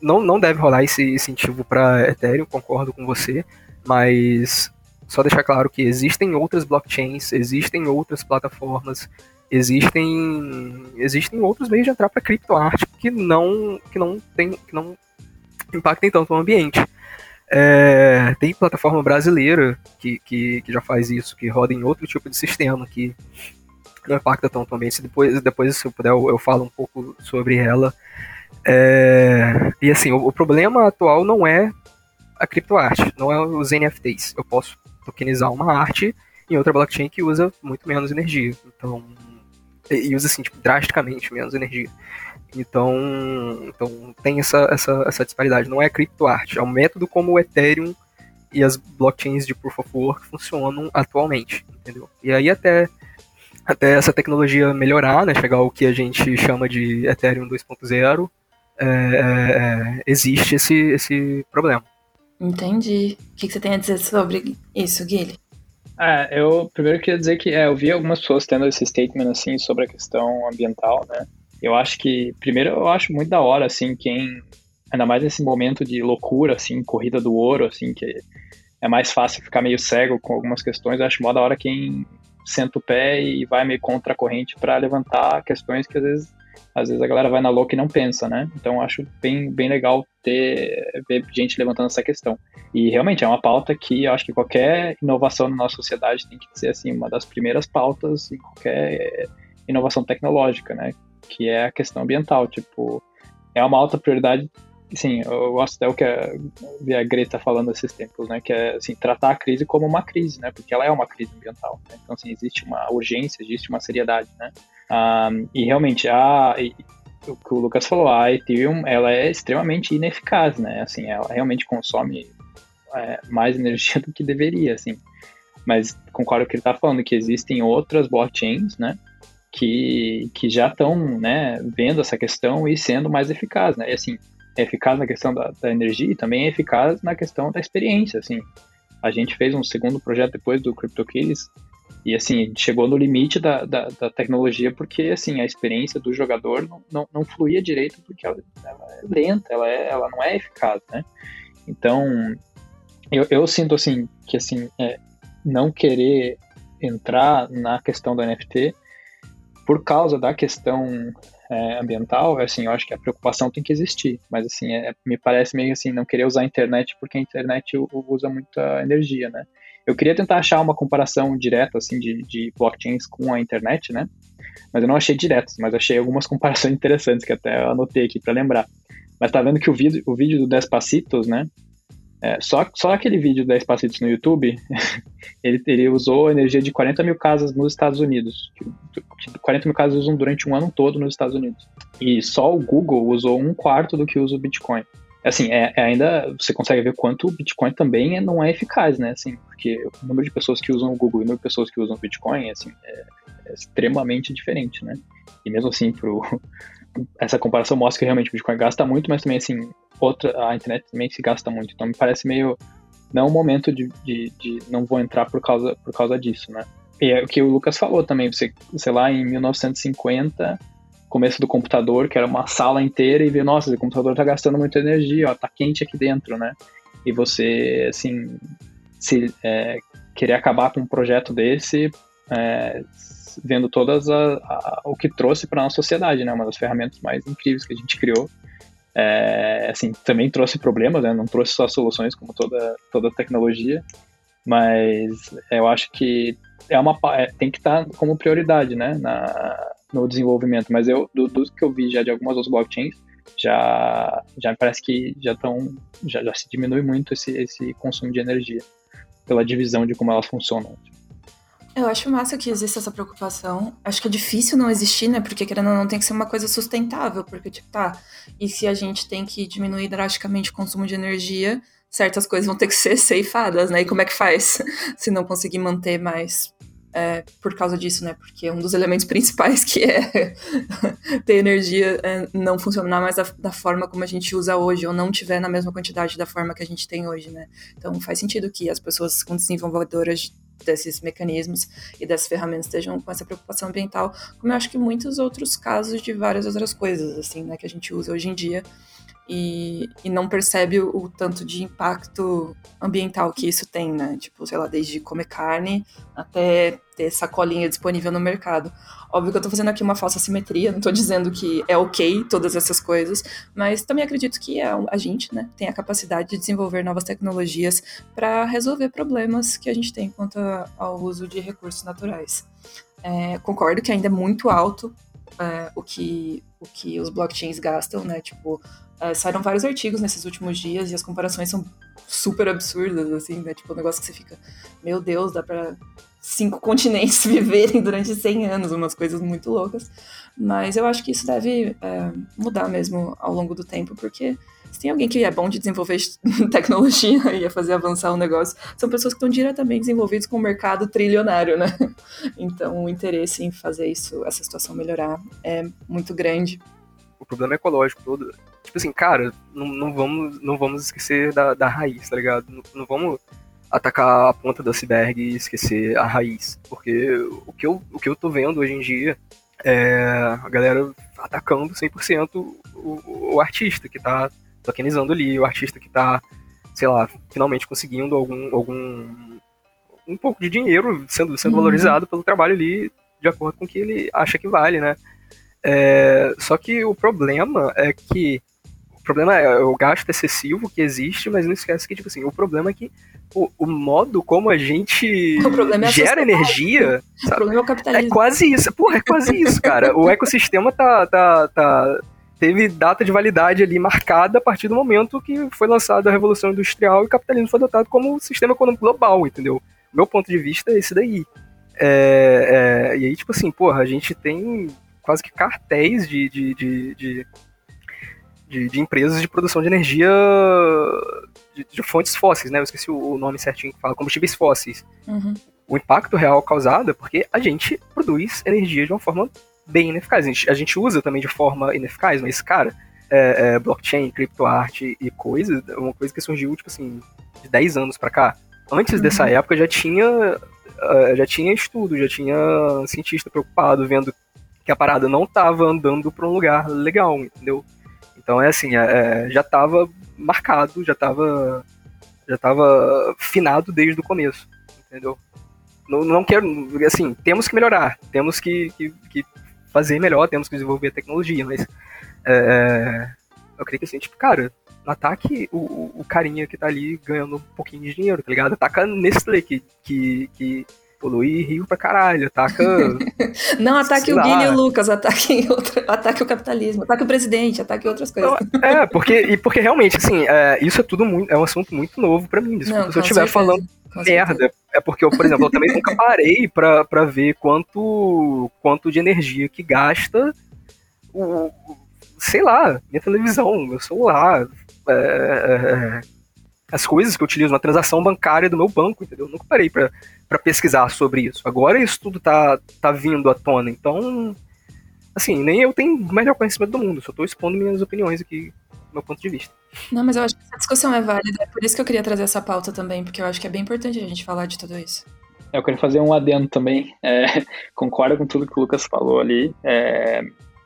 Não, não deve rolar esse incentivo para Ethereum, concordo com você, mas só deixar claro que existem outras blockchains, existem outras plataformas existem existem outros meios de entrar para criptoarte que não que não tem que não impactem tanto o ambiente. É, tem plataforma brasileira que, que, que, já faz isso, que roda em outro tipo de sistema, que não impacta tanto o ambiente. Depois, depois se eu puder, eu, eu falo um pouco sobre ela. É, e assim, o, o, problema atual não é a criptoarte, não é os NFTs. Eu posso tokenizar uma arte em outra blockchain que usa muito menos energia. Então, e usa assim, tipo, drasticamente menos energia. Então, então tem essa, essa, essa disparidade. Não é criptoarte, é um método como o Ethereum e as blockchains de Proof of Work funcionam atualmente, entendeu? E aí até, até essa tecnologia melhorar, né, chegar ao que a gente chama de Ethereum 2.0, é, é, é, existe esse, esse problema. Entendi. O que você tem a dizer sobre isso, Guilherme? É, eu primeiro queria dizer que é, eu vi algumas pessoas tendo esse statement assim sobre a questão ambiental, né? Eu acho que, primeiro, eu acho muito da hora, assim, quem, ainda mais nesse momento de loucura, assim, corrida do ouro, assim, que é mais fácil ficar meio cego com algumas questões, eu acho mó da hora quem senta o pé e vai meio contra a corrente para levantar questões que às vezes às vezes a galera vai na louca e não pensa, né? Então acho bem, bem legal ter ver gente levantando essa questão. E realmente é uma pauta que eu acho que qualquer inovação na nossa sociedade tem que ser assim uma das primeiras pautas em qualquer inovação tecnológica, né? Que é a questão ambiental, tipo, é uma alta prioridade sim, eu gosto até o que a, a Greta falando esses tempos, né, que é, assim, tratar a crise como uma crise, né, porque ela é uma crise ambiental, né? então, assim, existe uma urgência, existe uma seriedade, né, um, e realmente, a, e, o que o Lucas falou, a Ethereum, ela é extremamente ineficaz, né, assim, ela realmente consome é, mais energia do que deveria, assim, mas concordo com o que ele está falando, que existem outras blockchains, né, que, que já estão, né, vendo essa questão e sendo mais eficaz, né, e assim, é eficaz na questão da, da, energia e também é eficaz na questão da experiência, assim. A gente fez um segundo projeto depois do CryptoKitties e, assim, chegou no limite da, da, da, tecnologia porque, assim, a experiência do jogador não, não, não fluía direito porque ela, ela, é lenta, ela, é, ela não é eficaz, né? Então, eu, eu sinto, assim, que, assim, é, não querer entrar na questão do NFT por causa da questão é, ambiental, assim, eu acho que a preocupação tem que existir, mas assim, é, me parece meio assim, não querer usar a internet porque a internet usa muita energia, né? Eu queria tentar achar uma comparação direta, assim, de, de blockchains com a internet, né? Mas eu não achei direto, mas achei algumas comparações interessantes que até anotei aqui para lembrar. Mas tá vendo que o vídeo, o vídeo do Despacitos, né? É, só, só aquele vídeo do Despacitos no YouTube, ele, ele usou energia de 40 mil casas nos Estados Unidos. 40 mil casas usam durante um ano todo nos Estados Unidos. E só o Google usou um quarto do que usa o Bitcoin. Assim, é, é ainda você consegue ver quanto o Bitcoin também é, não é eficaz, né? Assim, porque o número de pessoas que usam o Google e o número de pessoas que usam o Bitcoin assim, é, é extremamente diferente, né? E mesmo assim, pro, essa comparação mostra que realmente o Bitcoin gasta muito, mas também assim, outra, a internet também se gasta muito. Então me parece meio não o momento de, de, de, não vou entrar por causa, por causa disso, né? E é o que o Lucas falou também, você, sei lá, em 1950, começo do computador, que era uma sala inteira, e ver, nossa, o computador tá gastando muita energia, ó, tá quente aqui dentro, né? E você, assim, se é, querer acabar com um projeto desse, é, vendo todas a, a, o que trouxe para nossa sociedade, né? Uma das ferramentas mais incríveis que a gente criou. É, assim, também trouxe problemas, né? Não trouxe só soluções como toda toda tecnologia, mas eu acho que é uma é, tem que estar tá como prioridade, né? Na, no desenvolvimento. Mas eu do, do que eu vi já de algumas outras blockchains já já parece que já estão já, já se diminui muito esse esse consumo de energia pela divisão de como elas funcionam. Eu acho massa que existe essa preocupação. Acho que é difícil não existir, né? Porque querendo ou não, tem que ser uma coisa sustentável. Porque, tipo, tá. E se a gente tem que diminuir drasticamente o consumo de energia, certas coisas vão ter que ser ceifadas, né? E como é que faz se não conseguir manter mais é, por causa disso, né? Porque um dos elementos principais que é ter energia é não funcionar mais da, da, forma como a gente usa hoje, ou não tiver na mesma quantidade da forma que a gente tem hoje, né? Então faz sentido que as pessoas com desenvolvedoras desses mecanismos e dessas ferramentas estejam com essa preocupação ambiental, como eu acho que muitos outros casos de várias outras coisas, assim, né, que a gente usa hoje em dia e, e não percebe o, o, tanto de impacto ambiental que isso tem, né? Tipo, sei lá, desde comer carne até ter sacolinha disponível no mercado. Óbvio que eu tô fazendo aqui uma falsa simetria, não tô dizendo que é ok todas essas coisas, mas também acredito que a, a gente, né, tem a capacidade de desenvolver novas tecnologias para resolver problemas que a gente tem quanto ao uso de recursos naturais. É, concordo que ainda é muito alto é, o, que, o que os blockchains gastam, né? Tipo, é, saíram vários artigos nesses últimos dias e as comparações são super absurdas, assim, né? Tipo, um negócio que você fica, meu Deus, dá pra cinco continentes viverem durante 100 anos, umas coisas muito loucas. Mas eu acho que isso deve é, mudar mesmo ao longo do tempo, porque se tem alguém que é bom de desenvolver tecnologia e a fazer avançar o negócio, são pessoas que estão diretamente envolvidas com o mercado trilionário, né? Então o interesse em fazer isso, essa situação melhorar, é muito grande. O problema é ecológico todo. Tipo assim, cara, não, não vamos, não vamos esquecer da, da raiz, tá ligado? Não, não vamos atacar a ponta do iceberg e esquecer a raiz. Porque o que eu, o que eu tô vendo hoje em dia é a galera atacando 100% o, o artista que tá tokenizando ali, o artista que tá, sei lá, finalmente conseguindo algum, algum um pouco de dinheiro sendo, sendo uhum. valorizado pelo trabalho ali de acordo com o que ele acha que vale, né? É, só que o problema é que o problema é o gasto excessivo que existe, mas não esquece que, tipo assim, o problema é que o, o modo como a gente é gera energia. Sabe? O problema é o capitalismo. É quase isso. Porra, é quase isso, cara. O ecossistema tá, tá, tá, teve data de validade ali marcada a partir do momento que foi lançada a Revolução Industrial e o capitalismo foi adotado como sistema econômico global, entendeu? Meu ponto de vista é esse daí. É, é, e aí, tipo assim, porra, a gente tem quase que cartéis de, de, de, de de, de empresas de produção de energia de, de, fontes fósseis, né? Eu esqueci o nome certinho que fala, combustíveis fósseis. Uhum. O impacto real causado é porque a gente produz energia de uma forma bem ineficaz. A gente, a gente usa também de forma ineficaz, mas, cara, é, é, blockchain, criptoarte e coisas, é uma coisa que surgiu, tipo assim, de 10 anos para cá. Antes uhum. dessa época já tinha, uh, já tinha estudo, já tinha cientista preocupado, vendo que a parada não estava andando para um lugar legal, entendeu? Então é assim, é, é já estava marcado, já estava já tava finado desde o começo, entendeu? não, não quero, assim, temos que melhorar, temos que, que, que fazer melhor, temos que desenvolver a tecnologia, mas é, eu creio que assim, tipo, cara, ataque o, o carinha que tá ali ganhando um pouquinho de dinheiro, tá ligado? Ataca Nestlé, que, que, que polui rio pra caralho, ataca. Não ataque o Guilherme e o Lucas, ataque, outro, ataque o capitalismo, ataque o presidente, ataque outras coisas. Não, é, porque, e porque realmente, assim, é, isso é tudo muito, é um assunto muito novo pra mim. Desculpa Não, se eu estiver falando merda. É porque eu, por exemplo, eu também nunca parei pra, pra ver quanto, quanto de energia que gasta o, sei lá, minha televisão, meu celular, é, é, as coisas que eu utilizo na transação bancária do meu banco, entendeu? Eu nunca parei pra, pra pesquisar sobre isso. Agora isso tudo tá, tá vindo à tona, então, assim, nem eu tenho o melhor conhecimento do mundo, só tô expondo minhas opiniões aqui, do meu ponto de vista. Não, mas eu acho que essa discussão é válida, é por isso que eu queria trazer essa pauta também, porque eu acho que é bem importante a gente falar de tudo isso. É, eu queria fazer um adendo também, é, concordo com tudo que o Lucas falou ali, é,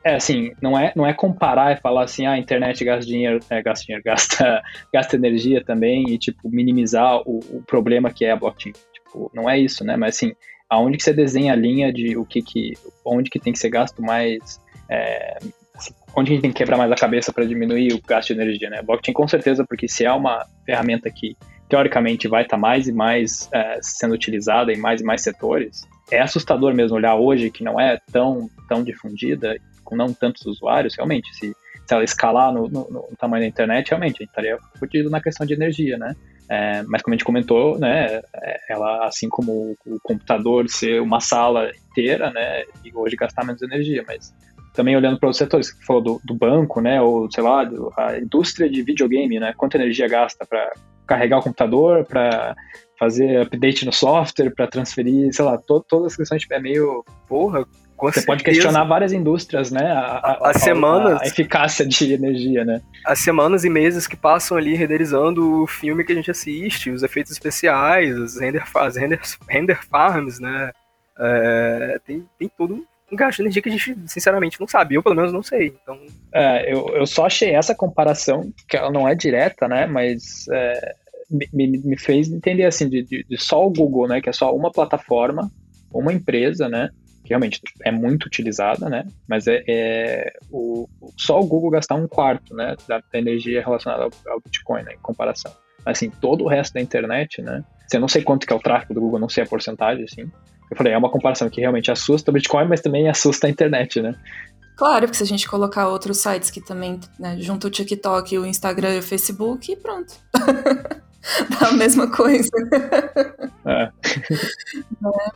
é assim, não é, não é comparar e falar assim, ah, a internet gasta dinheiro, é, gasta dinheiro, gasta, gasta energia também e, tipo, minimizar o, o, problema que é a blockchain. Tipo, não é isso, né? Mas assim, aonde que você desenha a linha de o que que, onde que tem que ser gasto mais, é, assim, onde a gente tem que quebrar mais a cabeça para diminuir o gasto de energia, né? Blockchain com certeza, porque se é uma ferramenta que teoricamente vai estar tá mais e mais é, sendo utilizada em mais e mais setores, é assustador mesmo olhar hoje que não é tão, tão difundida com não tantos usuários, realmente, se, se ela escalar no, no, no tamanho da internet, realmente, a gente estaria fodido na questão de energia, né? É, mas como a gente comentou, né, é, ela, assim como o, computador ser uma sala inteira, né, e hoje gastar menos energia, mas também olhando para os setores, que falou do, do, banco, né, ou sei lá, do, a indústria de videogame, né, quanta energia gasta para carregar o computador, para fazer update no software, para transferir, sei lá, to, todas as questões é meio, porra, com Você certeza. pode questionar várias indústrias, né? A, a, as semanas, a, eficácia de energia, né? As semanas e meses que passam ali renderizando o filme que a gente assiste, os efeitos especiais, as render, as render, render farms, né? É, tem, tem todo um gasto de energia que a gente, sinceramente, não sabe. Eu, pelo menos, não sei. Então... É, eu, eu só achei essa comparação, que ela não é direta, né? Mas é, me, me fez entender, assim, de, de, de só o Google, né? Que é só uma plataforma, uma empresa, né? Que realmente é muito utilizada, né? Mas é, é o, só o Google gastar um quarto, né, da, energia relacionada ao, ao, Bitcoin, né, em comparação. Assim, todo o resto da internet, né? Eu não sei quanto que é o tráfego do Google, não sei a porcentagem, assim. Eu falei, é uma comparação que realmente assusta o Bitcoin, mas também assusta a internet, né? Claro, porque se a gente colocar outros sites que também, né, junto o TikTok, o Instagram e o Facebook, pronto. Dá a mesma coisa. É. é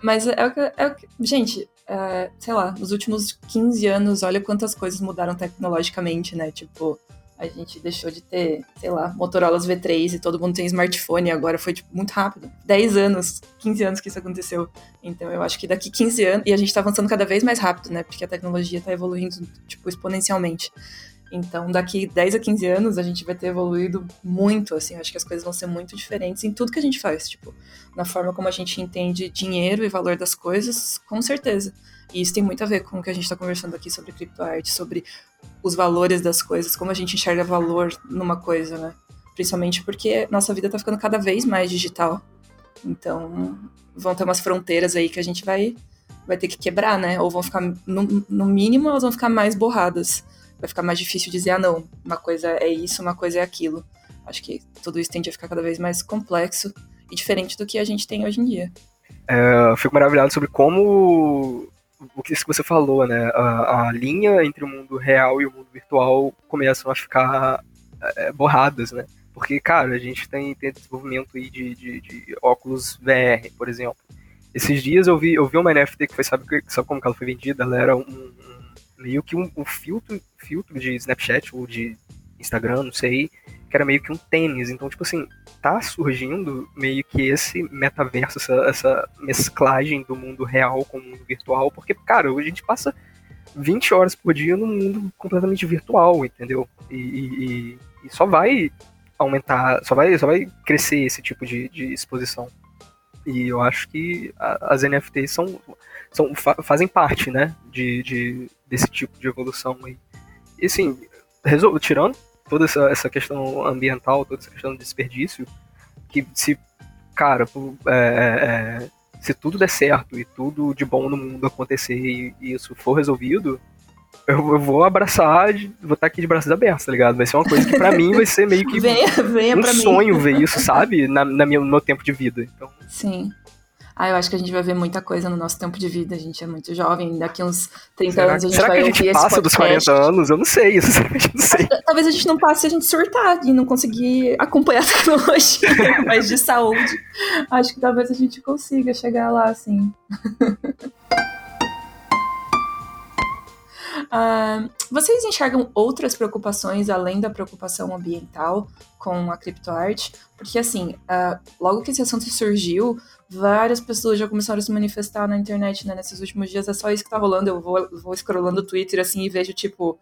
mas é, é, é, gente, é, sei lá, nos últimos 15 anos, olha quantas coisas mudaram tecnologicamente, né? Tipo, a gente deixou de ter, sei lá, Motorola V3 e todo mundo tem smartphone, agora foi tipo, muito rápido. 10 anos, 15 anos que isso aconteceu. Então eu acho que daqui 15 anos, e a gente tá avançando cada vez mais rápido, né? Porque a tecnologia tá evoluindo, tipo, exponencialmente. Então, daqui 10 a 15 anos, a gente vai ter evoluído muito, assim, acho que as coisas vão ser muito diferentes em tudo que a gente faz, tipo, na forma como a gente entende dinheiro e valor das coisas, com certeza. E isso tem muito a ver com o que a gente está conversando aqui sobre criptoarte, sobre os valores das coisas, como a gente enxerga valor numa coisa, né? Principalmente porque nossa vida está ficando cada vez mais digital. Então, vão ter umas fronteiras aí que a gente vai, vai ter que quebrar, né? Ou vão ficar, no, no mínimo, elas vão ficar mais borradas vai ficar mais difícil dizer, ah, não, uma coisa é isso, uma coisa é aquilo. Acho que tudo isso tende a ficar cada vez mais complexo e diferente do que a gente tem hoje em dia. É, eu fico maravilhado sobre como o que você falou, né? A, a, linha entre o mundo real e o mundo virtual começam a ficar é, borradas, né? Porque, cara, a gente tem, tem desenvolvimento aí de, de, de, óculos VR, por exemplo. Esses dias eu vi, eu vi uma NFT que foi, sabe, sabe como ela foi vendida? Ela era um, meio que um, um, filtro, filtro de Snapchat ou de Instagram, não sei, que era meio que um tênis. Então, tipo assim, tá surgindo meio que esse metaverso, essa, essa mesclagem do mundo real com o mundo virtual, porque, cara, a gente passa 20 horas por dia num mundo completamente virtual, entendeu? E, e, e só vai aumentar, só vai, só vai crescer esse tipo de, de exposição. E eu acho que a, as NFTs são, são, fazem parte, né, de, de, desse tipo de evolução aí. E assim, resol... tirando toda essa, essa questão ambiental, toda essa questão de desperdício, que se, cara, é, é, é se tudo der certo e tudo de bom no mundo acontecer e, e isso for resolvido, eu, eu, vou abraçar, vou estar aqui de braços abertos, tá ligado? Vai ser uma coisa que pra mim vai ser meio que venha, venha um sonho ver isso, sabe? Na, na minha, no meu tempo de vida. Então... Sim. Ah, eu acho que a gente vai ver muita coisa no nosso tempo de vida. A gente é muito jovem, daqui uns 30 Será, anos a gente será vai que a gente passa dos 40 anos? Eu não sei, isso não sei. Talvez a gente não passe a gente surtar e não conseguir acompanhar a tecnologia, mas de saúde. Acho que talvez a gente consiga chegar lá, assim. Uh, vocês enxergam outras preocupações além da preocupação ambiental com a criptoarte? Porque, assim, uh, logo que esse assunto surgiu, várias pessoas já começaram a se manifestar na internet né, nesses últimos dias. É só isso que tá rolando. Eu vou, vou scrollando o Twitter assim e vejo, tipo,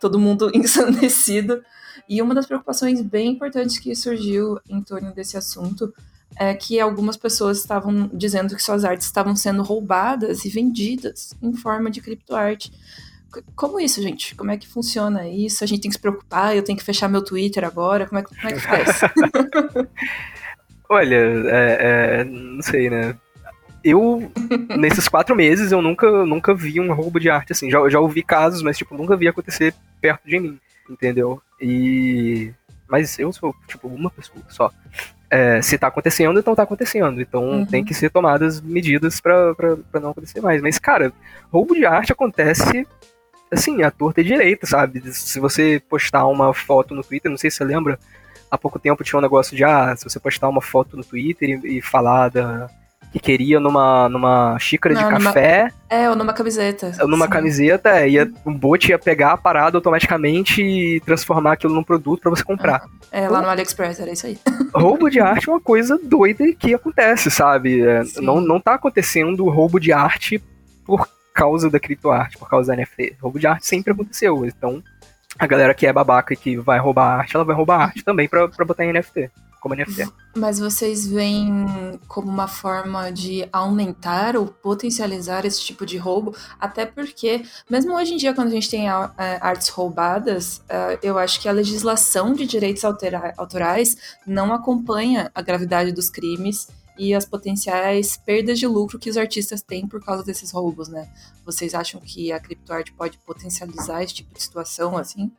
todo mundo ensandecido. E uma das preocupações bem importantes que surgiu em torno desse assunto é que algumas pessoas estavam dizendo que suas artes estavam sendo roubadas e vendidas em forma de criptoarte. Como isso, gente? Como é que funciona isso? A gente tem que se preocupar? Eu tenho que fechar meu Twitter agora? Como é, como é que faz? Olha, é, é, não sei, né? Eu, nesses quatro meses, eu nunca, nunca vi um roubo de arte assim. Já, já ouvi casos, mas, tipo, nunca vi acontecer perto de mim, entendeu? E... Mas eu sou, tipo, uma pessoa só. É, se tá acontecendo, então tá acontecendo. Então uhum. tem que ser tomadas medidas para não acontecer mais. Mas, cara, roubo de arte acontece assim, a torta e direita, sabe? Se você postar uma foto no Twitter, não sei se você lembra, há pouco tempo tinha um negócio de, ah, se você postar uma foto no Twitter e, e falar da, que queria numa, numa xícara não, de numa, café. É, ou numa camiseta. Ou numa sim. camiseta, é, ia, um bot ia pegar a parada automaticamente e transformar aquilo num produto para você comprar. É, lá no AliExpress, era isso aí. Roubo de arte é uma coisa doida que acontece, sabe? É, não, não tá acontecendo roubo de arte por causa da criptoarte, por causa da NFT. Roubo de arte sempre aconteceu, então a galera que é babaca e que vai roubar arte, ela vai roubar arte também pra, pra botar em NFT, como NFT. Mas vocês veem como uma forma de aumentar ou potencializar esse tipo de roubo? Até porque, mesmo hoje em dia, quando a gente tem artes roubadas, uh, eu acho que a legislação de direitos autorais não acompanha a gravidade dos crimes e as potenciais perdas de lucro que os artistas têm por causa desses roubos, né? Vocês acham que a criptoarte pode potencializar esse tipo de situação, assim?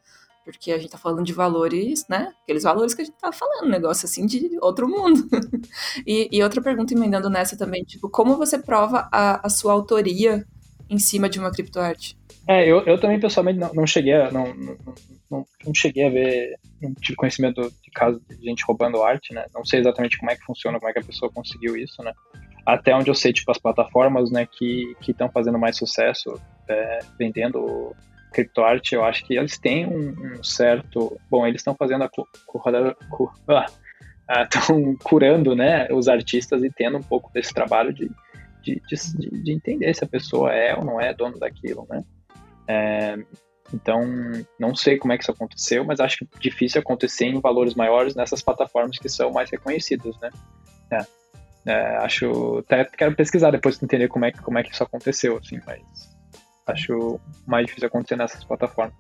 Porque a gente tá falando de valores, né? Aqueles valores que a gente tá falando, negócio assim de outro mundo. e, e, outra pergunta emendando nessa também, tipo, como você prova a, a sua autoria em cima de uma criptoarte? É, eu, eu também pessoalmente não, não cheguei a, não, não, não, não, cheguei a ver, não tive conhecimento de caso de gente roubando arte, né? Não sei exatamente como é que funciona, como é que a pessoa conseguiu isso, né? Até onde eu sei, tipo, as plataformas, né, que estão fazendo mais sucesso é, vendendo criptoarte, eu acho que eles têm um, um certo, bom, eles estão fazendo a estão ah, ah curando, né, os artistas e tendo um pouco desse trabalho de, de, de, de entender se a pessoa é ou não é dono daquilo, né? É, então, não sei como é que isso aconteceu, mas acho difícil acontecer em valores maiores nessas plataformas que são mais reconhecidas, né? É, é, acho, até quero pesquisar depois para entender como é, como é que isso aconteceu, assim, mas acho mais difícil acontecer nessas plataformas.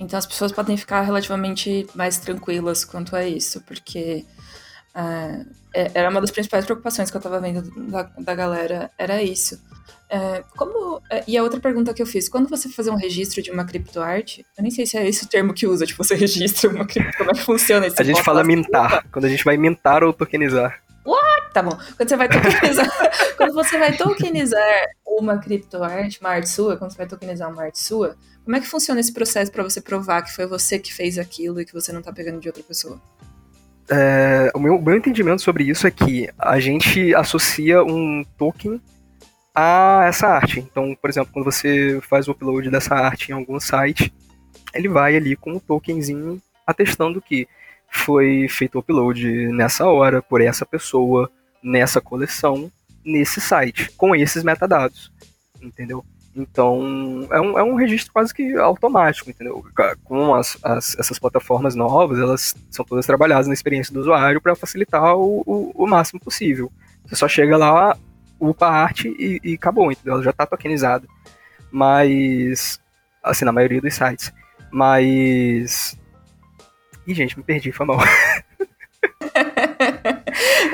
Então as pessoas podem ficar relativamente mais tranquilas quanto a isso, porque uh, era uma das principais preocupações que eu estava vendo da, da galera, era isso. É, como, é, e a outra pergunta que eu fiz, quando você fazer um registro de uma criptoarte, eu nem sei se é esse o termo que usa, tipo, você registra uma cripto, como é que funciona isso? A gente fala mintar, quando a gente vai mintar ou tokenizar. What? Tá bom. Quando você vai tokenizar, quando você vai tokenizar uma criptoarte, uma arte sua, quando você vai tokenizar uma arte sua, como é que funciona esse processo para você provar que foi você que fez aquilo e que você não tá pegando de outra pessoa? É, o, meu, o meu entendimento sobre isso é que a gente associa um token a essa arte. Então, por exemplo, quando você faz o upload dessa arte em algum site, ele vai ali com um tokenzinho atestando que foi feito o upload nessa hora, por essa pessoa, nessa coleção, nesse site, com esses metadados, entendeu? Então, é um, é um registro quase que automático, entendeu? Com as, as, essas plataformas novas, elas são todas trabalhadas na experiência do usuário para facilitar o, o, o, máximo possível. Você só chega lá, upa a arte e, e acabou, entendeu? Ela já está tokenizada. Mas, assim, na maioria dos sites. Mas... Ih, gente, me perdi, foi mal.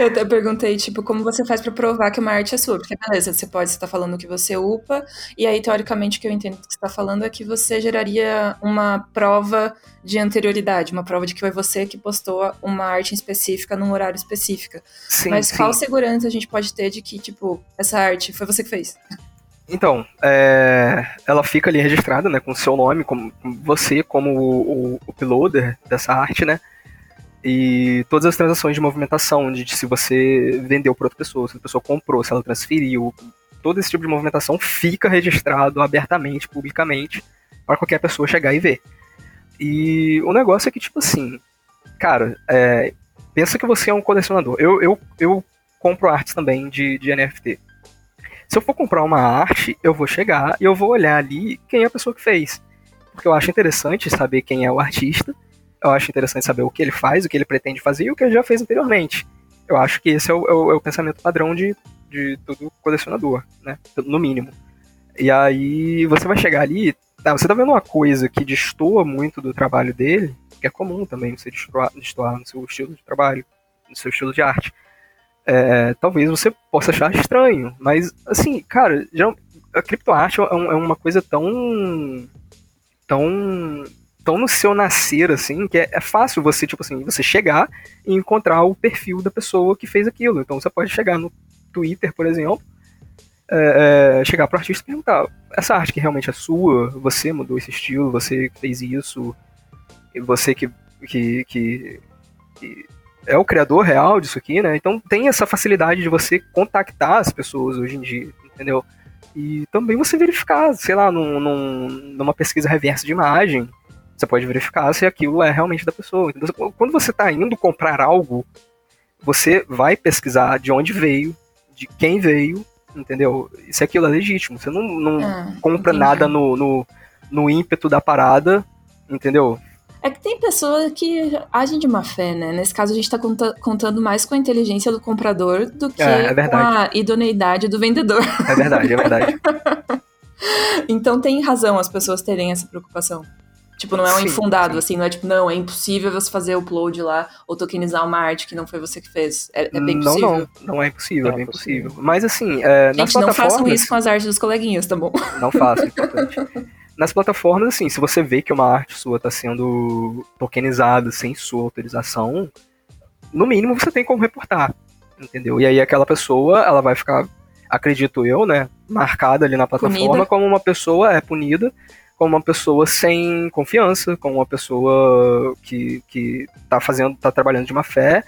Eu até perguntei, tipo, como você faz para provar que uma arte é sua? Porque, beleza, você pode estar falando que você upa, e aí, teoricamente, o que eu entendo que você está falando é que você geraria uma prova de anterioridade, uma prova de que foi você que postou uma arte específica num horário específico. Sim, Mas sim. qual segurança a gente pode ter de que, tipo, essa arte foi você que fez? Então, é, ela fica ali registrada, né, com o seu nome, como você como o, o, o uploader dessa arte, né? E todas as transações de movimentação, de se você vendeu para outra pessoa, se a pessoa comprou, se ela transferiu, todo esse tipo de movimentação fica registrado abertamente, publicamente, para qualquer pessoa chegar e ver. E o negócio é que, tipo assim, cara, é, pensa que você é um colecionador. Eu, eu, eu compro artes também de, de NFT. Se eu for comprar uma arte, eu vou chegar e eu vou olhar ali quem é a pessoa que fez. Porque eu acho interessante saber quem é o artista, eu acho interessante saber o que ele faz, o que ele pretende fazer e o que ele já fez anteriormente. Eu acho que esse é o, é o, é o pensamento padrão de, de todo colecionador, né? No mínimo. E aí você vai chegar ali, tá, você tá vendo uma coisa que destoa muito do trabalho dele, que é comum também você destoar, no seu estilo de trabalho, no seu estilo de arte é, talvez você possa achar estranho, mas assim, cara, já, a criptoarte é, é uma coisa tão tão tão no seu nascer assim que é, é, fácil você tipo assim você chegar e encontrar o perfil da pessoa que fez aquilo. Então você pode chegar no Twitter, por exemplo, é, é, chegar para o artista e perguntar: essa arte que realmente é sua? Você mudou esse estilo? Você fez isso? Você que, que, que, que é o criador real disso aqui, né? Então tem essa facilidade de você contactar as pessoas hoje em dia, entendeu? E também você verificar, sei lá, num, num, numa pesquisa reversa de imagem, você pode verificar se aquilo é realmente da pessoa. Então, quando você está indo comprar algo, você vai pesquisar de onde veio, de quem veio, entendeu? Se aquilo é legítimo. Você não, não ah, compra entendi. nada no, no, no ímpeto da parada, entendeu? É que tem pessoas que agem de má fé, né? Nesse caso, a gente tá conta contando mais com a inteligência do comprador do que é, é com a idoneidade do vendedor. É verdade, é verdade. então tem razão as pessoas terem essa preocupação. Tipo, não é um sim, infundado, sim. assim, não é tipo, não, é impossível você fazer upload lá ou tokenizar uma arte que não foi você que fez. É, é bem não, possível. Não, não é impossível, é, bem possível. Mas assim, é, Gente, não façam isso com as artes dos coleguinhas, tá bom? Não façam, é importante. Nas plataformas, assim, se você vê que uma arte sua está sendo tokenizada sem sua autorização, no mínimo você tem como reportar, entendeu? E aí aquela pessoa, ela vai ficar, acredito eu, né, marcada ali na plataforma punida. como uma pessoa é punida, como uma pessoa sem confiança, como uma pessoa que, que tá fazendo, tá trabalhando de má fé,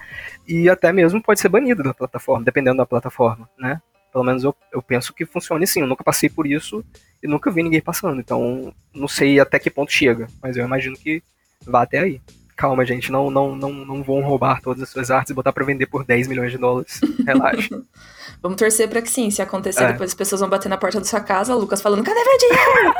e até mesmo pode ser banida da plataforma, dependendo da plataforma, né? Pelo menos eu, eu penso que funcione assim. Eu nunca passei por isso e nunca vi ninguém passando. Então, não sei até que ponto chega, mas eu imagino que vá até aí. Calma, gente, não, não, não, não vão roubar todas as suas artes e botar para vender por 10 milhões de dólares. Relaxa. Vamos torcer para que sim. Se acontecer, é. depois as pessoas vão bater na porta da sua casa, o Lucas falando: cadê meu dinheiro?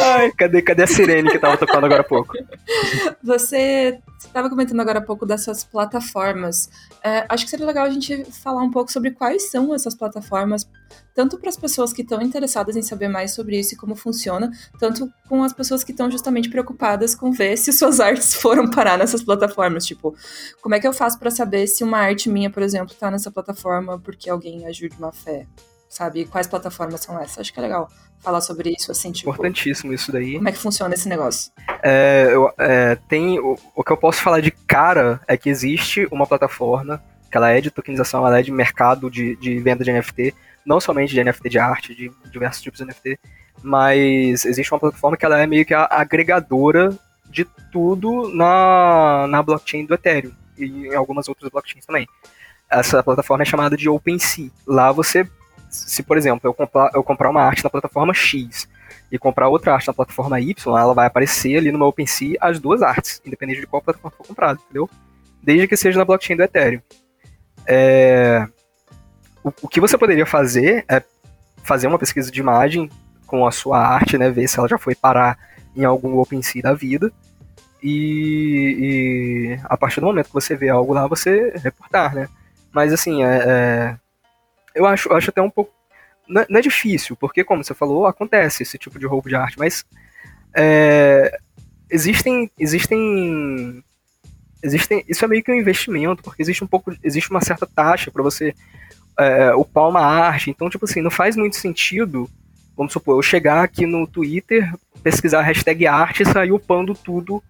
Ai, cadê, cadê a sirene que tava tocando agora há pouco? Você estava comentando agora há pouco dessas plataformas. É, acho que seria legal a gente falar um pouco sobre quais são essas plataformas, tanto para as pessoas que estão interessadas em saber mais sobre isso e como funciona, tanto com as pessoas que estão justamente preocupadas com ver se suas artes foram parar nessas plataformas. Tipo, como é que eu faço para saber se uma arte minha, por exemplo, está nessa plataforma porque alguém agiu de má fé? Sabe? Quais plataformas são essas? Acho que é legal falar sobre isso, assim, tipo... Importantíssimo isso daí. Como é que funciona esse negócio? É, eu, é, tem... O, o que eu posso falar de cara é que existe uma plataforma que ela é de tokenização, ela é de mercado de, de venda de NFT, não somente de NFT de arte, de diversos tipos de NFT, mas existe uma plataforma que ela é meio que a agregadora de tudo na, na blockchain do Ethereum e em algumas outras blockchains também. Essa plataforma é chamada de OpenSea. Lá você se, por exemplo, eu comprar, eu comprar uma arte na plataforma X e comprar outra arte na plataforma Y, ela vai aparecer ali no meu OpenSea as duas artes, independente de qual plataforma for comprada, entendeu? Desde que seja na blockchain do Ethereum. É... O, o, que você poderia fazer é fazer uma pesquisa de imagem com a sua arte, né, ver se ela já foi parar em algum OpenSea da vida, e, e a partir do momento que você vê algo lá, você reportar, né? Mas assim, é, é eu acho, acho até um pouco. Não é, não é, difícil, porque, como você falou, acontece esse tipo de roubo de arte, mas é, existem, existem existem, isso é meio que um investimento, porque existe um pouco, existe uma certa taxa para você é, upar uma arte. Então, tipo assim, não faz muito sentido, vamos supor, eu chegar aqui no Twitter, pesquisar a hashtag arte e sair upando tudo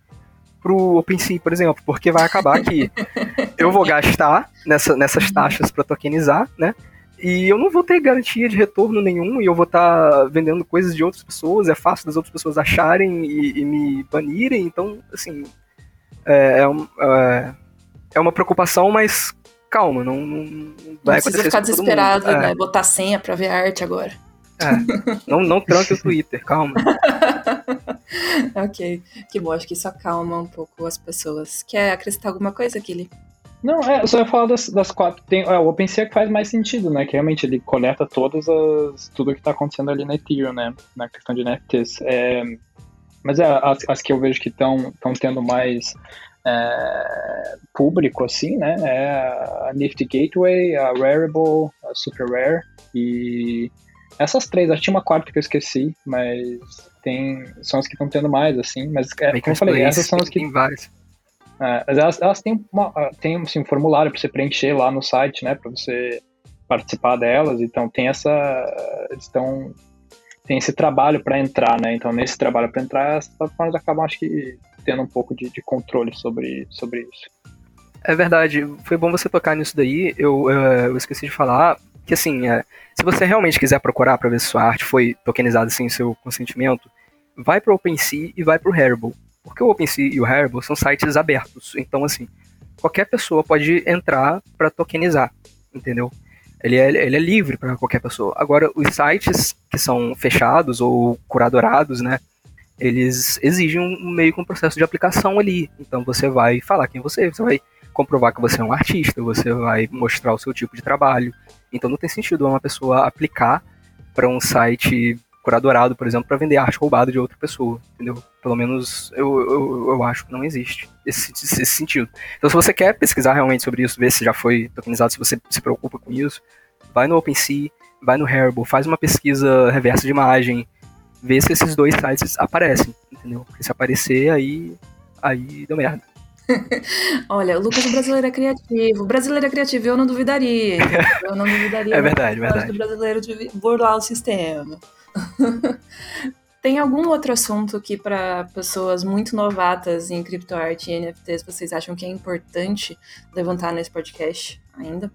pro OpenSea, por exemplo, porque vai acabar que eu vou gastar nessa, nessas taxas para tokenizar, né? E eu não vou ter garantia de retorno nenhum e eu vou estar tá vendendo coisas de outras pessoas, é fácil das outras pessoas acharem e, e me banirem, então, assim, é, é, é, é uma preocupação, mas calma, não, não, não vai não precisa ficar desesperado, é. né? Botar senha pra ver arte agora. É, não, não tranque o Twitter, calma. ok, que bom, acho que isso acalma um pouco as pessoas. Quer acrescentar alguma coisa, Kili? Não, é, eu só ia falar das, das quatro. Tem, é, o OpenSea é faz mais sentido, né? Que realmente ele coleta todas as. tudo que está acontecendo ali na Ethereum, né? Na questão de NFTs. É, mas é, as, as que eu vejo que estão tendo mais é, público, assim, né? É a Nifty Gateway, a Rarible, a Super Rare e essas três. Acho que tinha uma quarta que eu esqueci, mas tem são as que estão tendo mais, assim. Mas é, como eu falei, essas são as que. Tem várias. É, elas, elas têm, uma, têm assim, um formulário para você preencher lá no site, né? Para você participar delas. Então tem essa. Eles estão. Tem esse trabalho para entrar, né? Então, nesse trabalho para entrar, as plataformas acabam, acho que, tendo um pouco de, de controle sobre, sobre isso. É verdade, foi bom você tocar nisso daí. Eu, eu, eu esqueci de falar que, assim, é, se você realmente quiser procurar para ver se sua arte foi tokenizada sem seu consentimento, vai para o OpenSea e vai para o Haribo. Porque o OpenSea e o Haribo são sites abertos. Então, assim, qualquer pessoa pode entrar para tokenizar, entendeu? Ele é, ele é livre para qualquer pessoa. Agora, os sites que são fechados ou curadorados, né? Eles exigem um, meio que um processo de aplicação ali. Então você vai falar quem você é, você vai comprovar que você é um artista, você vai mostrar o seu tipo de trabalho. Então não tem sentido uma pessoa aplicar para um site curadorado, por exemplo, para vender arte roubada de outra pessoa, entendeu? Pelo menos eu, eu, eu acho que não existe esse, esse, sentido. Então, se você quer pesquisar realmente sobre isso, ver se já foi tokenizado, se você se preocupa com isso, vai no OpenSea, vai no Haribo, faz uma pesquisa reversa de imagem, vê se esses dois sites aparecem, entendeu? Porque se aparecer, aí, aí deu merda. Olha, o Lucas, o brasileiro é criativo. O brasileiro é criativo, eu não duvidaria. Eu não duvidaria. é verdade, verdade. O brasileiro de burlar o sistema. Tem algum outro assunto que para pessoas muito novatas em criptoarte e NFTs vocês acham que é importante levantar nesse podcast ainda?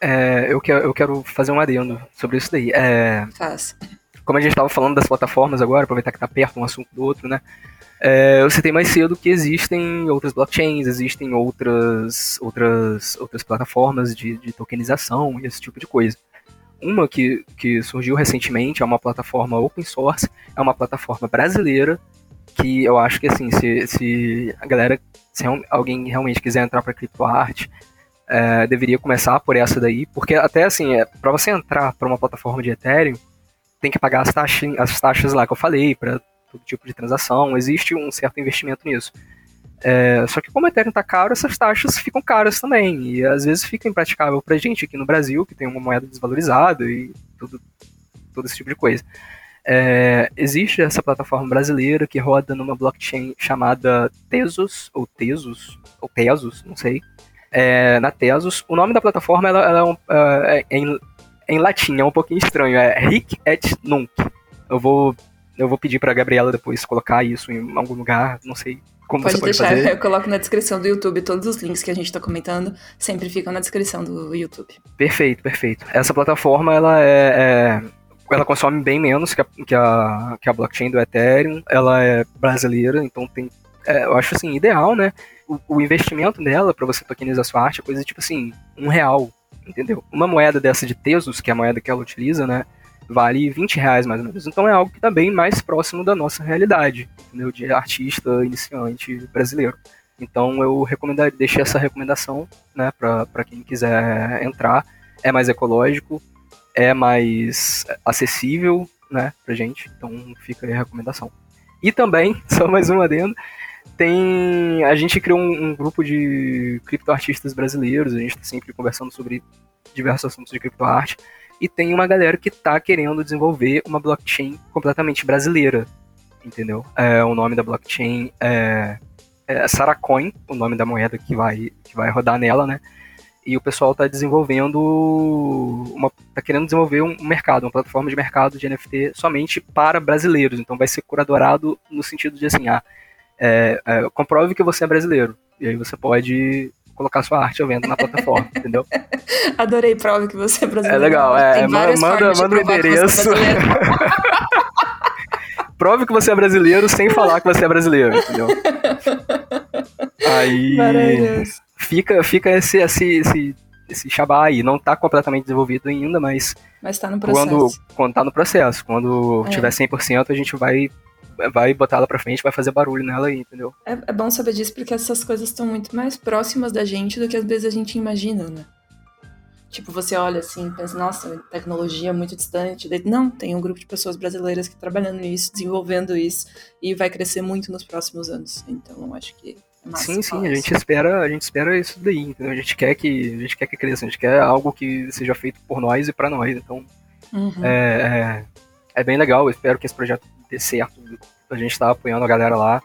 É, eu, quero, eu quero fazer um adendo sobre isso daí. É, Faz. Como a gente estava falando das plataformas agora, aproveitar que está perto um assunto do outro, né? É, eu citei mais cedo que existem outras blockchains, existem outras, outras, outras plataformas de, de tokenização e esse tipo de coisa. Uma que, que surgiu recentemente é uma plataforma open source, é uma plataforma brasileira, que eu acho que assim, se, se a galera, se alguém realmente quiser entrar para criptoarte, é, deveria começar por essa daí, porque até assim, é, para você entrar para uma plataforma de Ethereum, tem que pagar as taxas, as taxas lá que eu falei, para todo tipo de transação, existe um certo investimento nisso. É, só que como o Ethereum está caro, essas taxas ficam caras também. E às vezes fica impraticável para gente aqui no Brasil, que tem uma moeda desvalorizada e tudo, todo esse tipo de coisa. É, existe essa plataforma brasileira que roda numa blockchain chamada Tesos, ou Tesos, ou Tesos, não sei. É, na Tesos, o nome da plataforma ela, ela é, é, é em, em latim, é um pouquinho estranho, é Ric et Nunc. Eu vou, eu vou pedir para Gabriela depois colocar isso em algum lugar, não sei como pode você pode deixar, fazer? eu coloco na descrição do YouTube todos os links que a gente está comentando, sempre ficam na descrição do YouTube. Perfeito, perfeito. Essa plataforma, ela é, é ela consome bem menos que a, que a, que a blockchain do Ethereum, ela é brasileira, então tem, é, eu acho assim, ideal, né? O, o investimento dela para você tokenizar sua arte é coisa tipo assim, um real, entendeu? Uma moeda dessa de Tesos, que é a moeda que ela utiliza, né? vale 20 reais mais ou menos. Então é algo que também tá mais próximo da nossa realidade, entendeu? de artista iniciante brasileiro. Então eu recomendaria, deixei essa recomendação né, para quem quiser entrar. É mais ecológico, é mais acessível né, pra gente, então fica aí a recomendação. E também, só mais um adendo, tem. A gente criou um, um grupo de criptoartistas brasileiros, a gente está sempre conversando sobre diversos assuntos de criptoarte e tem uma galera que está querendo desenvolver uma blockchain completamente brasileira, entendeu? É, o nome da blockchain é é Saracoin, o nome da moeda que vai, que vai rodar nela, né? E o pessoal está desenvolvendo uma, tá querendo desenvolver um mercado, uma plataforma de mercado de NFT somente para brasileiros. Então vai ser curadorado no sentido de assim, ah, é, é, comprove que você é brasileiro. E aí você pode colocar sua arte à venda na plataforma, entendeu? Adorei prova que você é brasileiro. É legal, é, manda, manda o endereço. Prove que você é brasileiro sem falar que você é brasileiro, entendeu? Aí fica, fica esse, esse, esse, esse xabá aí. Não está completamente desenvolvido ainda, mas. Mas tá no processo. Quando, quando tá no processo. Quando é. tiver 100%, a gente vai vai botar ela pra frente, vai fazer barulho nela aí, entendeu? É, é bom saber disso porque essas coisas estão muito mais próximas da gente do que às vezes a gente imagina, né? Tipo, você olha assim, pensa, nossa, tecnologia é muito distante. Não, tem um grupo de pessoas brasileiras que trabalhando nisso, desenvolvendo isso, e vai crescer muito nos próximos anos. Então, acho que é. Sim, sim, a gente espera, a gente espera isso daí, entendeu? A gente quer que, a gente quer que cresça, a gente quer algo que seja feito por nós e para nós. Então, uhum. é, é, é, bem legal. Eu espero que esse projeto dê certo. A gente tá apoiando a galera lá.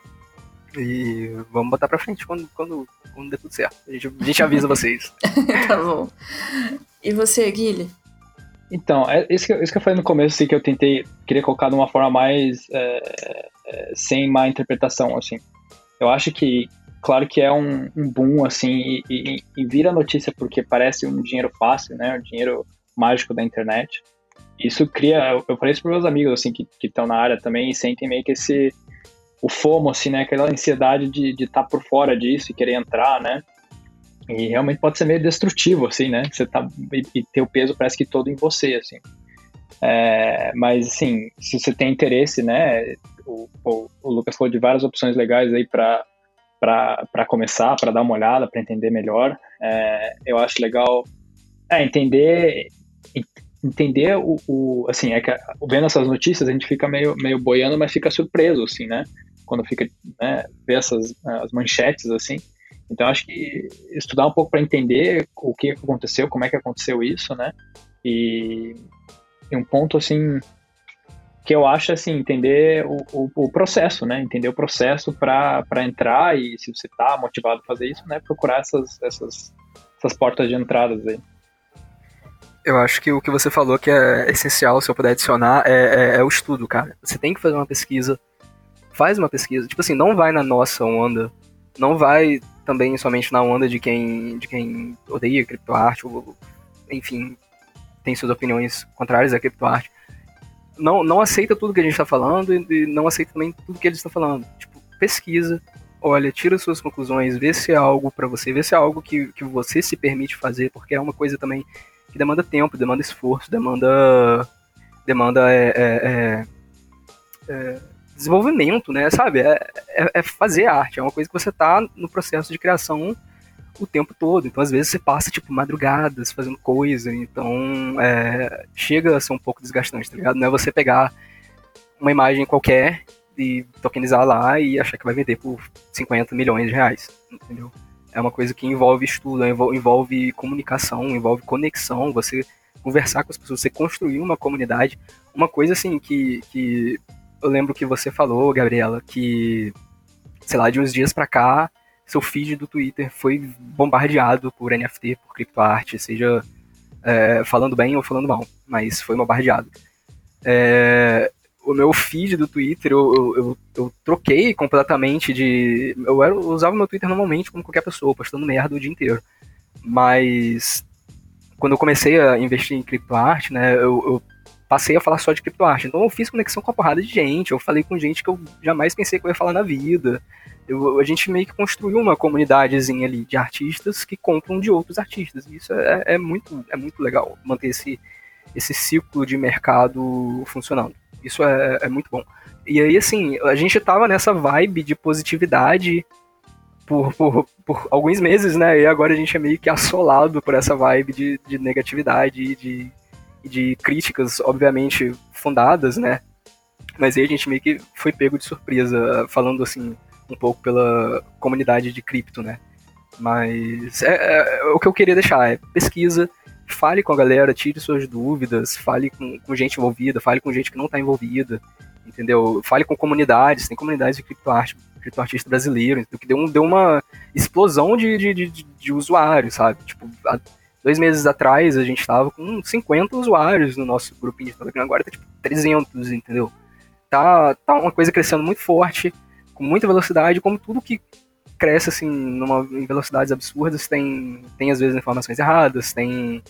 E vamos botar pra frente quando, quando, quando der tudo certo. A gente, a gente avisa vocês. tá bom. E você, Guilherme? Então, é isso que, isso que eu falei no começo, assim, que eu tentei, queria colocar de uma forma mais é, é, sem má interpretação, assim. Eu acho que, claro que é um, um boom, assim, e, e, e, vira notícia porque parece um dinheiro fácil, né, um dinheiro mágico da internet. Isso cria, eu falei isso para meus amigos, assim, que estão na área também e sentem meio que esse, o FOMO, assim, né? Aquela ansiedade de estar tá por fora disso e querer entrar, né? E realmente pode ser meio destrutivo, assim, né? Você tá, e, e o peso parece que todo em você, assim. É, mas, assim, se você tem interesse, né? O, o, o Lucas falou de várias opções legais aí para para começar, para dar uma olhada, para entender melhor. É, eu acho legal é, entender entender o, o, assim é que vendo essas notícias a gente fica meio meio boiando mas fica surpreso assim né quando fica, né, ver essas as manchetes assim. Então acho que estudar um pouco para entender o que aconteceu, como é que aconteceu isso, né? E, e um ponto assim que eu acho assim entender o, o, o processo, né? Entender o processo para entrar e se você está motivado a fazer isso, né? Procurar essas essas essas portas de entradas aí. Eu acho que o que você falou que é essencial, se eu puder adicionar, é, é, é o estudo, cara. Você tem que fazer uma pesquisa, faz uma pesquisa. Tipo assim, não vai na nossa onda, não vai também somente na onda de quem, de quem odeia criptoarte, ou, enfim, tem suas opiniões contrárias à criptoarte. Não, não aceita tudo que a gente está falando e não aceita também tudo que eles estão falando. Tipo, pesquisa, olha, tira suas conclusões, vê se é algo para você, vê se é algo que, que você se permite fazer, porque é uma coisa também que demanda tempo, demanda esforço, demanda demanda é, é, é, é desenvolvimento, né? Sabe? É, é, fazer arte, é uma coisa que você tá no processo de criação o tempo todo. Então, às vezes, você passa, tipo, madrugadas fazendo coisa. Então, chega a ser um pouco desgastante, tá ligado? Não é você pegar uma imagem qualquer e tokenizar lá e achar que vai vender por 50 milhões de reais, entendeu? É uma coisa que envolve estudo, envolve comunicação, envolve conexão, você conversar com as pessoas, você construir uma comunidade. Uma coisa, assim, que, que eu lembro que você falou, Gabriela, que, sei lá, de uns dias pra cá, seu feed do Twitter foi bombardeado por NFT, por criptoarte, seja é, falando bem ou falando mal, mas foi bombardeado. É, o meu feed do Twitter, eu, eu, eu, troquei completamente de. Eu, era, eu usava meu Twitter normalmente como qualquer pessoa, postando merda o dia inteiro. Mas quando eu comecei a investir em criptoarte, né, eu, eu passei a falar só de criptoarte. Então eu fiz conexão com a porrada de gente, eu falei com gente que eu jamais pensei que eu ia falar na vida. Eu, a gente meio que construiu uma comunidadezinha ali de artistas que compram de outros artistas. Isso é, é, muito, é muito legal, manter esse, esse ciclo de mercado funcionando. Isso é, é muito bom. E aí, assim, a gente tava nessa vibe de positividade por, por, por, alguns meses, né? E agora a gente é meio que assolado por essa vibe de, de negatividade e de de críticas, obviamente, fundadas, né? Mas aí a gente meio que foi pego de surpresa, falando assim, um pouco pela comunidade de cripto, né? Mas é, é, é o que eu queria deixar é pesquisa, fale com a galera, tire suas dúvidas, fale com, com gente envolvida, fale com gente que não está envolvida, entendeu? Fale com comunidades, tem comunidades de criptoarte criptoartista brasileiro, que deu, um, deu uma explosão de, de, de, de usuários, sabe? Tipo, há dois meses atrás a gente tava com 50 usuários no nosso grupinho de Telegram, agora tá tipo 300, entendeu? Tá, tá uma coisa crescendo muito forte, com muita velocidade, como tudo que cresce assim numa, em velocidades absurdas tem, tem às vezes informações erradas, tem,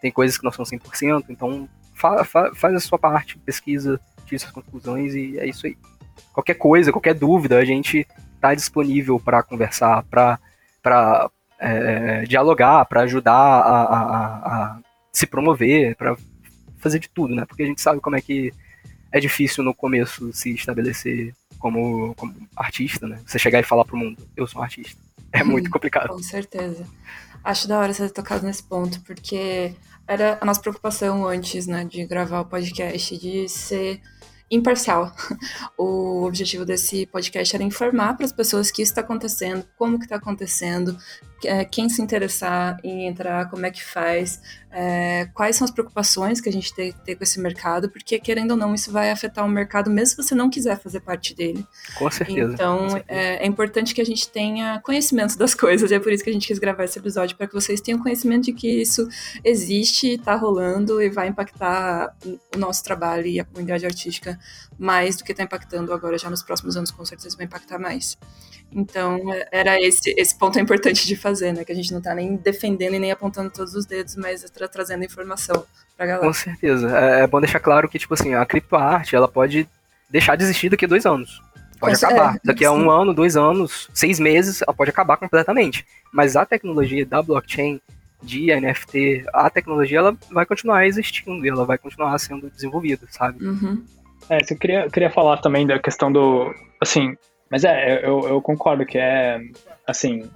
tem coisas que não são 100%, então fa, fa, faz a sua parte, pesquisa, tira suas conclusões e é isso aí. Qualquer coisa, qualquer dúvida, a gente está disponível para conversar, para é, dialogar, para ajudar a, a, a, se promover, para fazer de tudo, né? Porque a gente sabe como é que é difícil no começo se estabelecer como, como artista, né? Você chegar e falar pro mundo, eu sou um artista. É muito complicado. Com certeza. Acho da hora você ter tocado nesse ponto, porque era a nossa preocupação antes, né, de gravar o podcast, de ser imparcial. O objetivo desse podcast era informar para as pessoas que isso está acontecendo, como que está acontecendo, é, quem se interessar em entrar, como é que faz, é, quais são as preocupações que a gente tem, tem com esse mercado, porque querendo ou não, isso vai afetar o mercado, mesmo se você não quiser fazer parte dele. Com certeza. Então, com certeza. É, é, importante que a gente tenha conhecimento das coisas, e é por isso que a gente quis gravar esse episódio, para que vocês tenham conhecimento de que isso existe, está rolando e vai impactar o nosso trabalho e a comunidade artística mais do que está impactando agora, já nos próximos anos, com certeza vai impactar mais. Então, era esse, esse ponto importante de fazer, né? Que a gente não está nem defendendo e nem apontando todos os dedos, mas tra trazendo informação pra galera. Com certeza. É, é bom deixar claro que, tipo assim, a criptoarte, ela pode deixar de existir daqui a dois anos. Pode acabar. É, daqui a um ano, dois anos, seis meses, ela pode acabar completamente. Mas a tecnologia da blockchain, de NFT, a tecnologia, ela vai continuar existindo e ela vai continuar sendo desenvolvida, sabe? Uhum. É, eu queria, queria falar também da questão do, assim, mas é, eu, eu concordo que é, assim,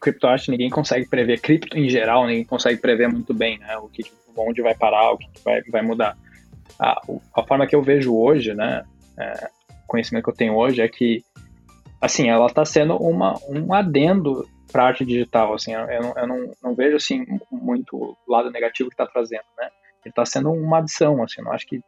criptoarte ninguém consegue prever, cripto em geral ninguém consegue prever muito bem, né, o que, onde vai parar, o que, vai, vai mudar. A, a forma que eu vejo hoje, né, é, o conhecimento que eu tenho hoje é que, assim, ela está sendo uma, um adendo para arte digital, assim, eu, não, eu não, não, vejo, assim, muito lado negativo que está trazendo, né, ele está sendo uma adição, assim, não acho que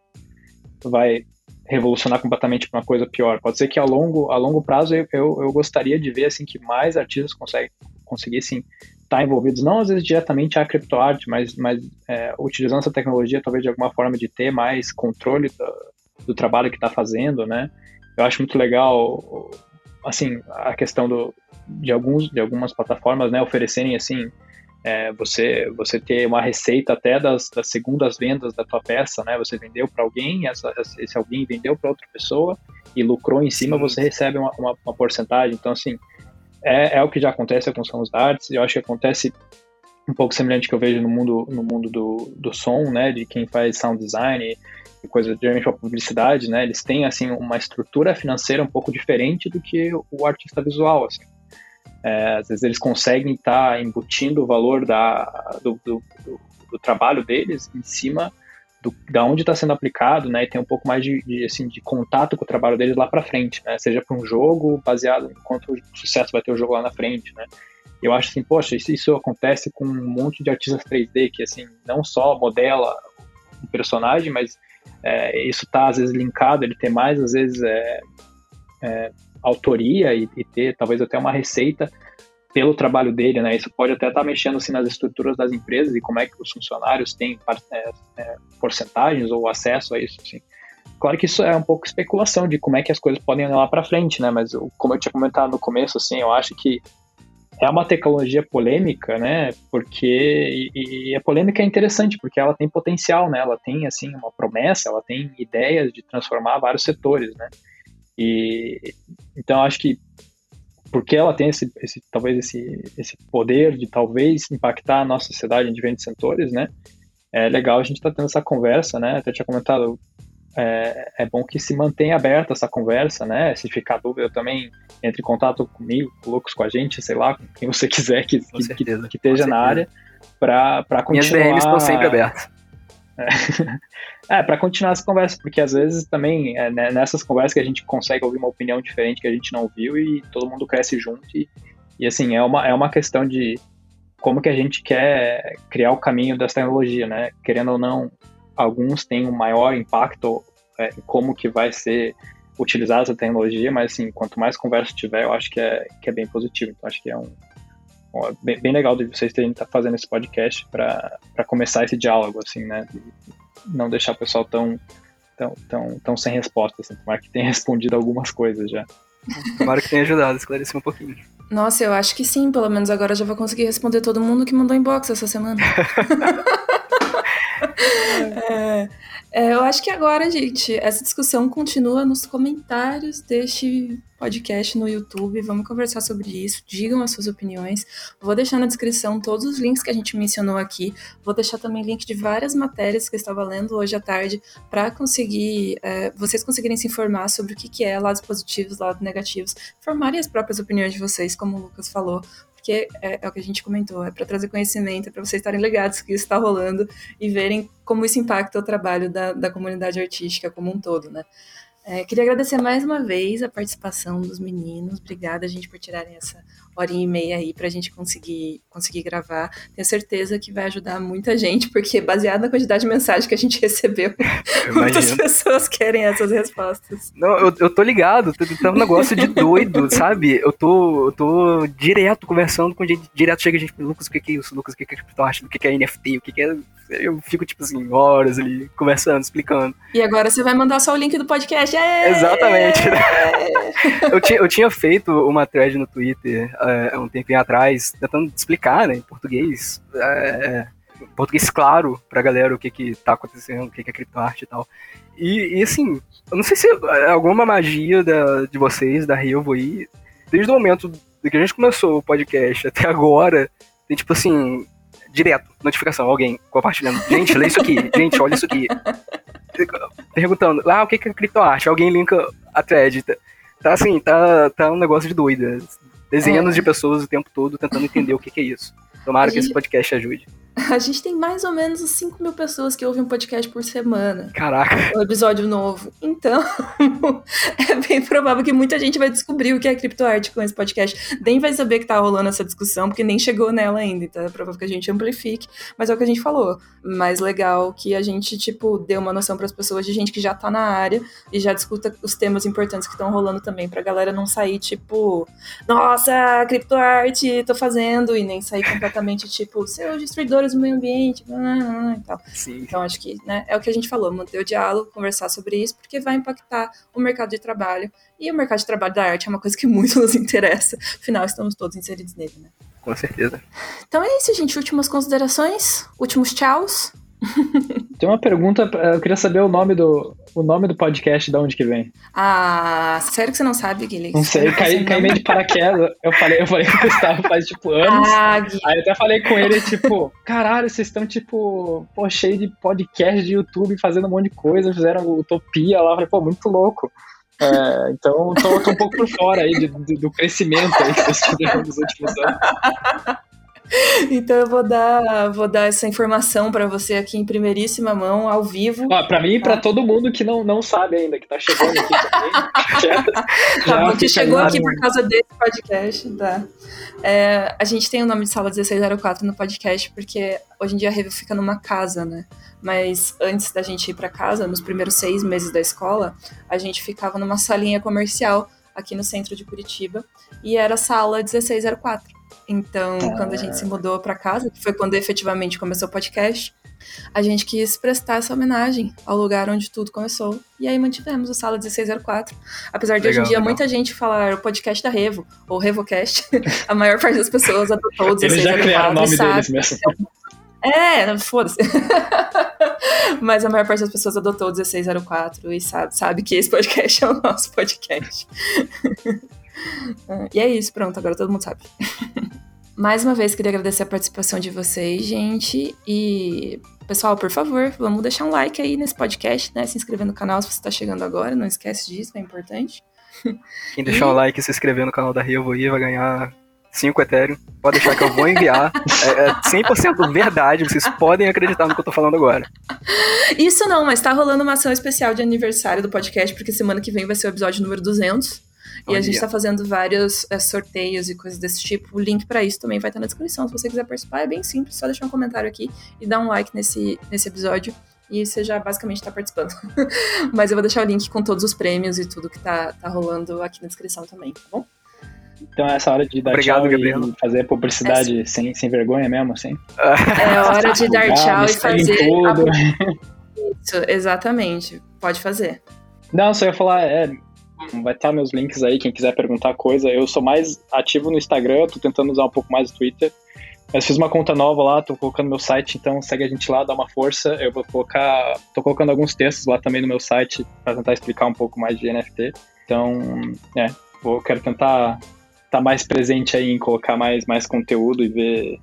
vai revolucionar completamente para uma coisa pior. Pode ser que a longo, a longo prazo eu, eu, eu gostaria de ver assim que mais artistas conseguem, conseguissem estar envolvidos, não às vezes diretamente a criptoarte, mas, mas é, utilizando essa tecnologia talvez de alguma forma de ter mais controle do, do trabalho que está fazendo, né? Eu acho muito legal, assim, a questão do, de, alguns, de algumas plataformas, né, oferecerem assim é, você você ter uma receita até das, das, segundas vendas da tua peça, né? Você vendeu para alguém, essa, esse alguém vendeu para outra pessoa e lucrou em cima, Sim. você recebe uma, uma, uma, porcentagem. Então, assim, é, é o que já acontece com os ramos da artes. Eu acho que acontece um pouco semelhante que eu vejo no mundo no mundo do, do som, né? De quem faz sound design e coisa geralmente a publicidade, né? Eles têm assim uma estrutura financeira um pouco diferente do que o artista visual, assim. É, às vezes eles conseguem estar tá embutindo o valor da, do, do, do, do, trabalho deles em cima do, da onde está sendo aplicado, né? E tem um pouco mais de, de, assim, de contato com o trabalho deles lá para frente, né? Seja para um jogo baseado em quanto sucesso vai ter o jogo lá na frente, né? Eu acho assim, poxa, isso, isso acontece com um monte de artistas 3D que, assim, não só modela um personagem, mas é, isso está às vezes linkado, ele tem mais, às vezes, é, é, autoria e, e, ter talvez até uma receita pelo trabalho dele, né? Isso pode até estar tá mexendo assim, nas estruturas das empresas e como é que os funcionários têm é, é, porcentagens ou acesso a isso, assim. Claro que isso é um pouco especulação de como é que as coisas podem ir lá para frente, né? Mas eu, como eu tinha comentado no começo, assim, eu acho que é uma tecnologia polêmica, né? Porque e, e a polêmica é interessante porque ela tem potencial, né? Ela tem assim uma promessa, ela tem ideias de transformar vários setores, né? E então acho que porque ela tem esse, esse talvez esse, esse poder de talvez impactar a nossa sociedade em diferentes setores, né? É legal a gente estar tá tendo essa conversa, né? Até tinha comentado, é, é, bom que se mantenha aberta essa conversa, né? Se ficar dúvida também, entre em contato comigo, com Lucas, com a gente, sei lá, com quem você quiser que, que, que, que, esteja na área, para continuar... Minhas DMs estão sempre abertas. É. É, para continuar essa conversa, porque às vezes também é né, nessas conversas que a gente consegue ouvir uma opinião diferente que a gente não viu e todo mundo cresce junto. E, e assim, é uma, é uma questão de como que a gente quer criar o caminho dessa tecnologia, né? Querendo ou não, alguns têm um maior impacto é, em como que vai ser utilizar essa tecnologia, mas assim, quanto mais conversa tiver, eu acho que é, que é bem positivo. Então, acho que é um, um bem, bem, legal de vocês terem tá fazendo esse podcast para começar esse diálogo, assim, né? Não deixar o pessoal tão, tão, tão, tão sem resposta, assim, tomara que tenha respondido algumas coisas já. Tomara que tenha ajudado a esclarecer um pouquinho. Nossa, eu acho que sim, pelo menos agora já vou conseguir responder todo mundo que mandou inbox essa semana. é, é, eu acho que agora, gente, essa discussão continua nos comentários deste podcast no YouTube. Vamos conversar sobre isso. Digam as suas opiniões. Vou deixar na descrição todos os links que a gente mencionou aqui. Vou deixar também link de várias matérias que eu estava lendo hoje à tarde para conseguir é, vocês conseguirem se informar sobre o que, que é lados positivos, lados negativos, formarem as próprias opiniões de vocês, como o Lucas falou, porque é, é, o que a gente comentou, é para trazer conhecimento, é para vocês estarem ligados que isso está rolando e verem como isso impacta o trabalho da, da comunidade artística como um todo, né? É, queria agradecer mais uma vez a participação dos meninos. Obrigada, gente, por tirarem essa horinha e meia aí para a gente conseguir, conseguir gravar. Tenho certeza que vai ajudar muita gente, porque baseado na quantidade de mensagem que a gente recebeu, muitas pessoas querem essas respostas. Não, eu, eu tô ligado, tá um negócio de doido, sabe? Eu tô, eu tô direto conversando com gente, direto chega gente, Lucas, o que é isso? Lucas, o que é criptoarte? O que é NFT? O que é... Eu fico, tipo assim, horas ali, conversando, explicando. E agora você vai mandar só o link do podcast. Exatamente. eu, tinha, eu tinha feito uma thread no Twitter é, um tempinho atrás, tentando explicar, né, em português, é, português claro pra galera o que que tá acontecendo, o que que é criptoarte e tal. E, e, assim, eu não sei se é alguma magia da, de vocês, da Revo aí, desde o momento que a gente começou o podcast até agora, tem tipo assim, direto, notificação, alguém compartilhando. Gente, lê isso aqui, gente, olha isso aqui. Perguntando, ah, o que é criptoarte? Alguém linka a thread. Tá assim, tá, tá um negócio de doida. Dezenas é. de pessoas o tempo todo tentando entender o que, que é isso. Tomara que esse podcast ajude. A gente tem mais ou menos 5 mil pessoas que ouvem um podcast por semana. Caraca. Um episódio novo. Então, é bem provável que muita gente vai descobrir o que é criptoarte com esse podcast. Nem vai saber que tá rolando essa discussão, porque nem chegou nela ainda. Então, é provável que a gente amplifique. Mas é o que a gente falou. Mais legal que a gente, tipo, dê uma noção para as pessoas de gente que já tá na área e já discuta os temas importantes que estão rolando também, pra galera não sair, tipo, nossa, criptoarte, tô fazendo, e nem sair completamente, tipo, seus destruidores do meio ambiente, e tal. Sim. Então acho que né, é o que a gente falou, manter o diálogo, conversar sobre isso, porque vai impactar o mercado de trabalho. E o mercado de trabalho da arte é uma coisa que muito nos interessa. Afinal, estamos todos inseridos nele, né? Com certeza. Então é isso, gente. Últimas considerações, últimos tchauz. Tem uma pergunta, eu queria saber o nome do, o nome do podcast, de onde que vem. Ah, sério que você não sabe, Guilherme? Não sei, caí, caí meio de paraquedas. Eu falei, eu falei com o Gustavo faz, tipo, anos. Ah, aí eu até falei com ele, tipo, caralho, vocês estão, tipo, pô, cheio de podcast de YouTube, fazendo um monte de coisa, fizeram Utopia lá. Eu falei, pô, muito louco. É, então, tô, tô, um pouco por fora aí de, de, do crescimento aí que vocês tiveram nos últimos anos. Então eu vou dar, vou dar essa informação para você aqui em primeiríssima mão, ao vivo. Ah, para mim e para tá? todo mundo que não, não sabe ainda, que tá chegando aqui também. tá bom, que chegou aqui por causa desse podcast, tá? É, a gente tem o nome de Sala 1604 no podcast porque hoje em dia a review fica numa casa, né? Mas antes da gente ir para casa, nos primeiros seis meses da escola, a gente ficava numa salinha comercial aqui no centro de Curitiba e era a sala 1604. Então, quando a gente se mudou para casa, que foi quando efetivamente começou o podcast, a gente quis prestar essa homenagem ao lugar onde tudo começou. E aí mantivemos o Sala 1604. Apesar de legal, hoje em dia legal. muita gente falar o podcast da Revo, ou RevoCast, a maior parte das pessoas adotou o 1604 Eles já criaram o nome sabe. deles mesmo. É, foda-se. Mas a maior parte das pessoas adotou o 1604 e sabe, sabe que esse podcast é o nosso podcast. e é isso, pronto, agora todo mundo sabe. Mais uma vez, queria agradecer a participação de vocês, gente. E, pessoal, por favor, vamos deixar um like aí nesse podcast, né? Se inscrever no canal se você está chegando agora, não esquece disso, é importante. Quem deixar e... um like e se inscrever no canal da Revo aí vai ganhar 5 Ethereum. Pode deixar que eu vou enviar. É, é 100% verdade, vocês podem acreditar no que eu tô falando agora. Isso não, mas tá rolando uma ação especial de aniversário do podcast, porque semana que vem vai ser o episódio número 200. E a gente está fazendo vários é, sorteios e coisas desse tipo. O link para isso também vai estar na descrição. Se você quiser participar, é bem simples, só deixar um comentário aqui e dar um like nesse, nesse episódio. e você já basicamente está participando. Mas eu vou deixar o link com todos os prêmios e tudo que tá, tá rolando aqui na descrição também, tá bom? Então é essa hora de dar Obrigado, tchau Gabriel. e fazer publicidade é, sem, sem vergonha mesmo, assim? É hora de dar tchau e fazer... Tudo. Isso, exatamente. Pode fazer. Não, só ia falar, é, vai estar meus links aí, quem quiser perguntar coisa. Eu sou mais ativo no Instagram, tô tentando usar um pouco mais o Twitter. Mas fiz uma conta nova lá, tô colocando meu site, então segue a gente lá, dá uma força. Eu vou colocar, tô colocando alguns textos lá também no meu site para tentar explicar um pouco mais de NFT. Então, é, vou quero tentar estar tá mais presente aí em colocar mais, mais conteúdo e ver,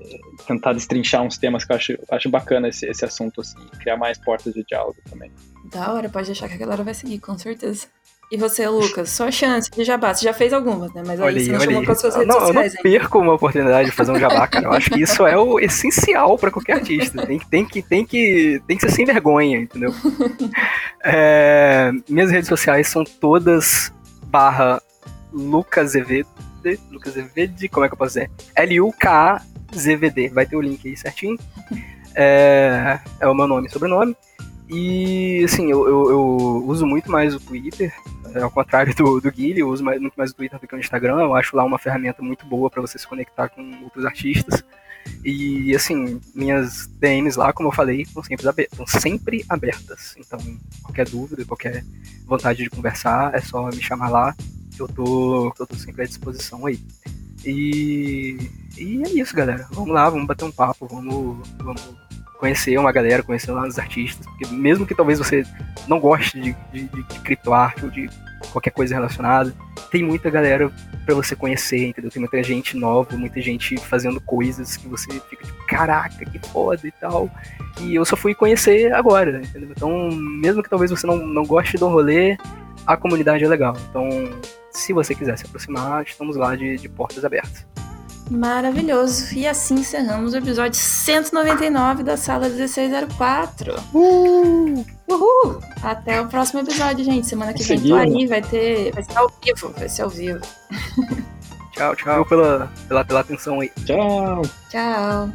tentar destrinchar uns temas que eu acho, acho bacana esse, esse assunto, assim, criar mais portas de diálogo também. Da hora, pode deixar que a galera vai seguir, com certeza. E você, Lucas, sua chance de jabá. Você já fez algumas, né? Mas aí olhei, você não chamou as suas redes não, sociais. Eu não perco uma oportunidade de fazer um jabá, cara. Eu acho que isso é o essencial para qualquer artista. Tem, tem, que, tem, que, tem que ser sem vergonha, entendeu? é, minhas redes sociais são todas barra Lucas Azevedo. Lucas Azevedo, como é que eu posso dizer? L-U-K-A-Z-V-D. Vai ter o link aí certinho. É, é o meu nome e sobrenome. E, assim, eu, eu, eu, uso muito mais o Twitter, é, ao contrário do, do Guilherme, eu uso mais, muito mais o Twitter do que o Instagram. Eu acho lá uma ferramenta muito boa para você se conectar com outros artistas. E, assim, minhas DMs lá, como eu falei, estão sempre, estão sempre abertas. Então, qualquer dúvida, qualquer vontade de conversar, é só me chamar lá, que eu tô, eu tô sempre à disposição aí. E, e é isso, galera. Vamos lá, vamos bater um papo, vamos, vamos conhecer uma galera, conhecer os artistas, porque mesmo que talvez você não goste de, de, de, de criptoarte ou de qualquer coisa relacionada, tem muita galera para você conhecer, entendeu? Tem muita gente nova, muita gente fazendo coisas que você fica tipo, caraca, que foda e tal, que eu só fui conhecer agora, entendeu? Então, mesmo que talvez você não, não goste do rolê, a comunidade é legal. Então, se você quiser se aproximar, estamos lá de, de portas abertas. Maravilhoso. E assim encerramos o episódio 199 da Sala 1604. Uh! Uhul! Até o próximo episódio, gente. Semana que vem tô aí, vai ter. Vai ser ao vivo. Vai ser ao vivo. Tchau, tchau pela, pela, pela atenção aí. Tchau. Tchau.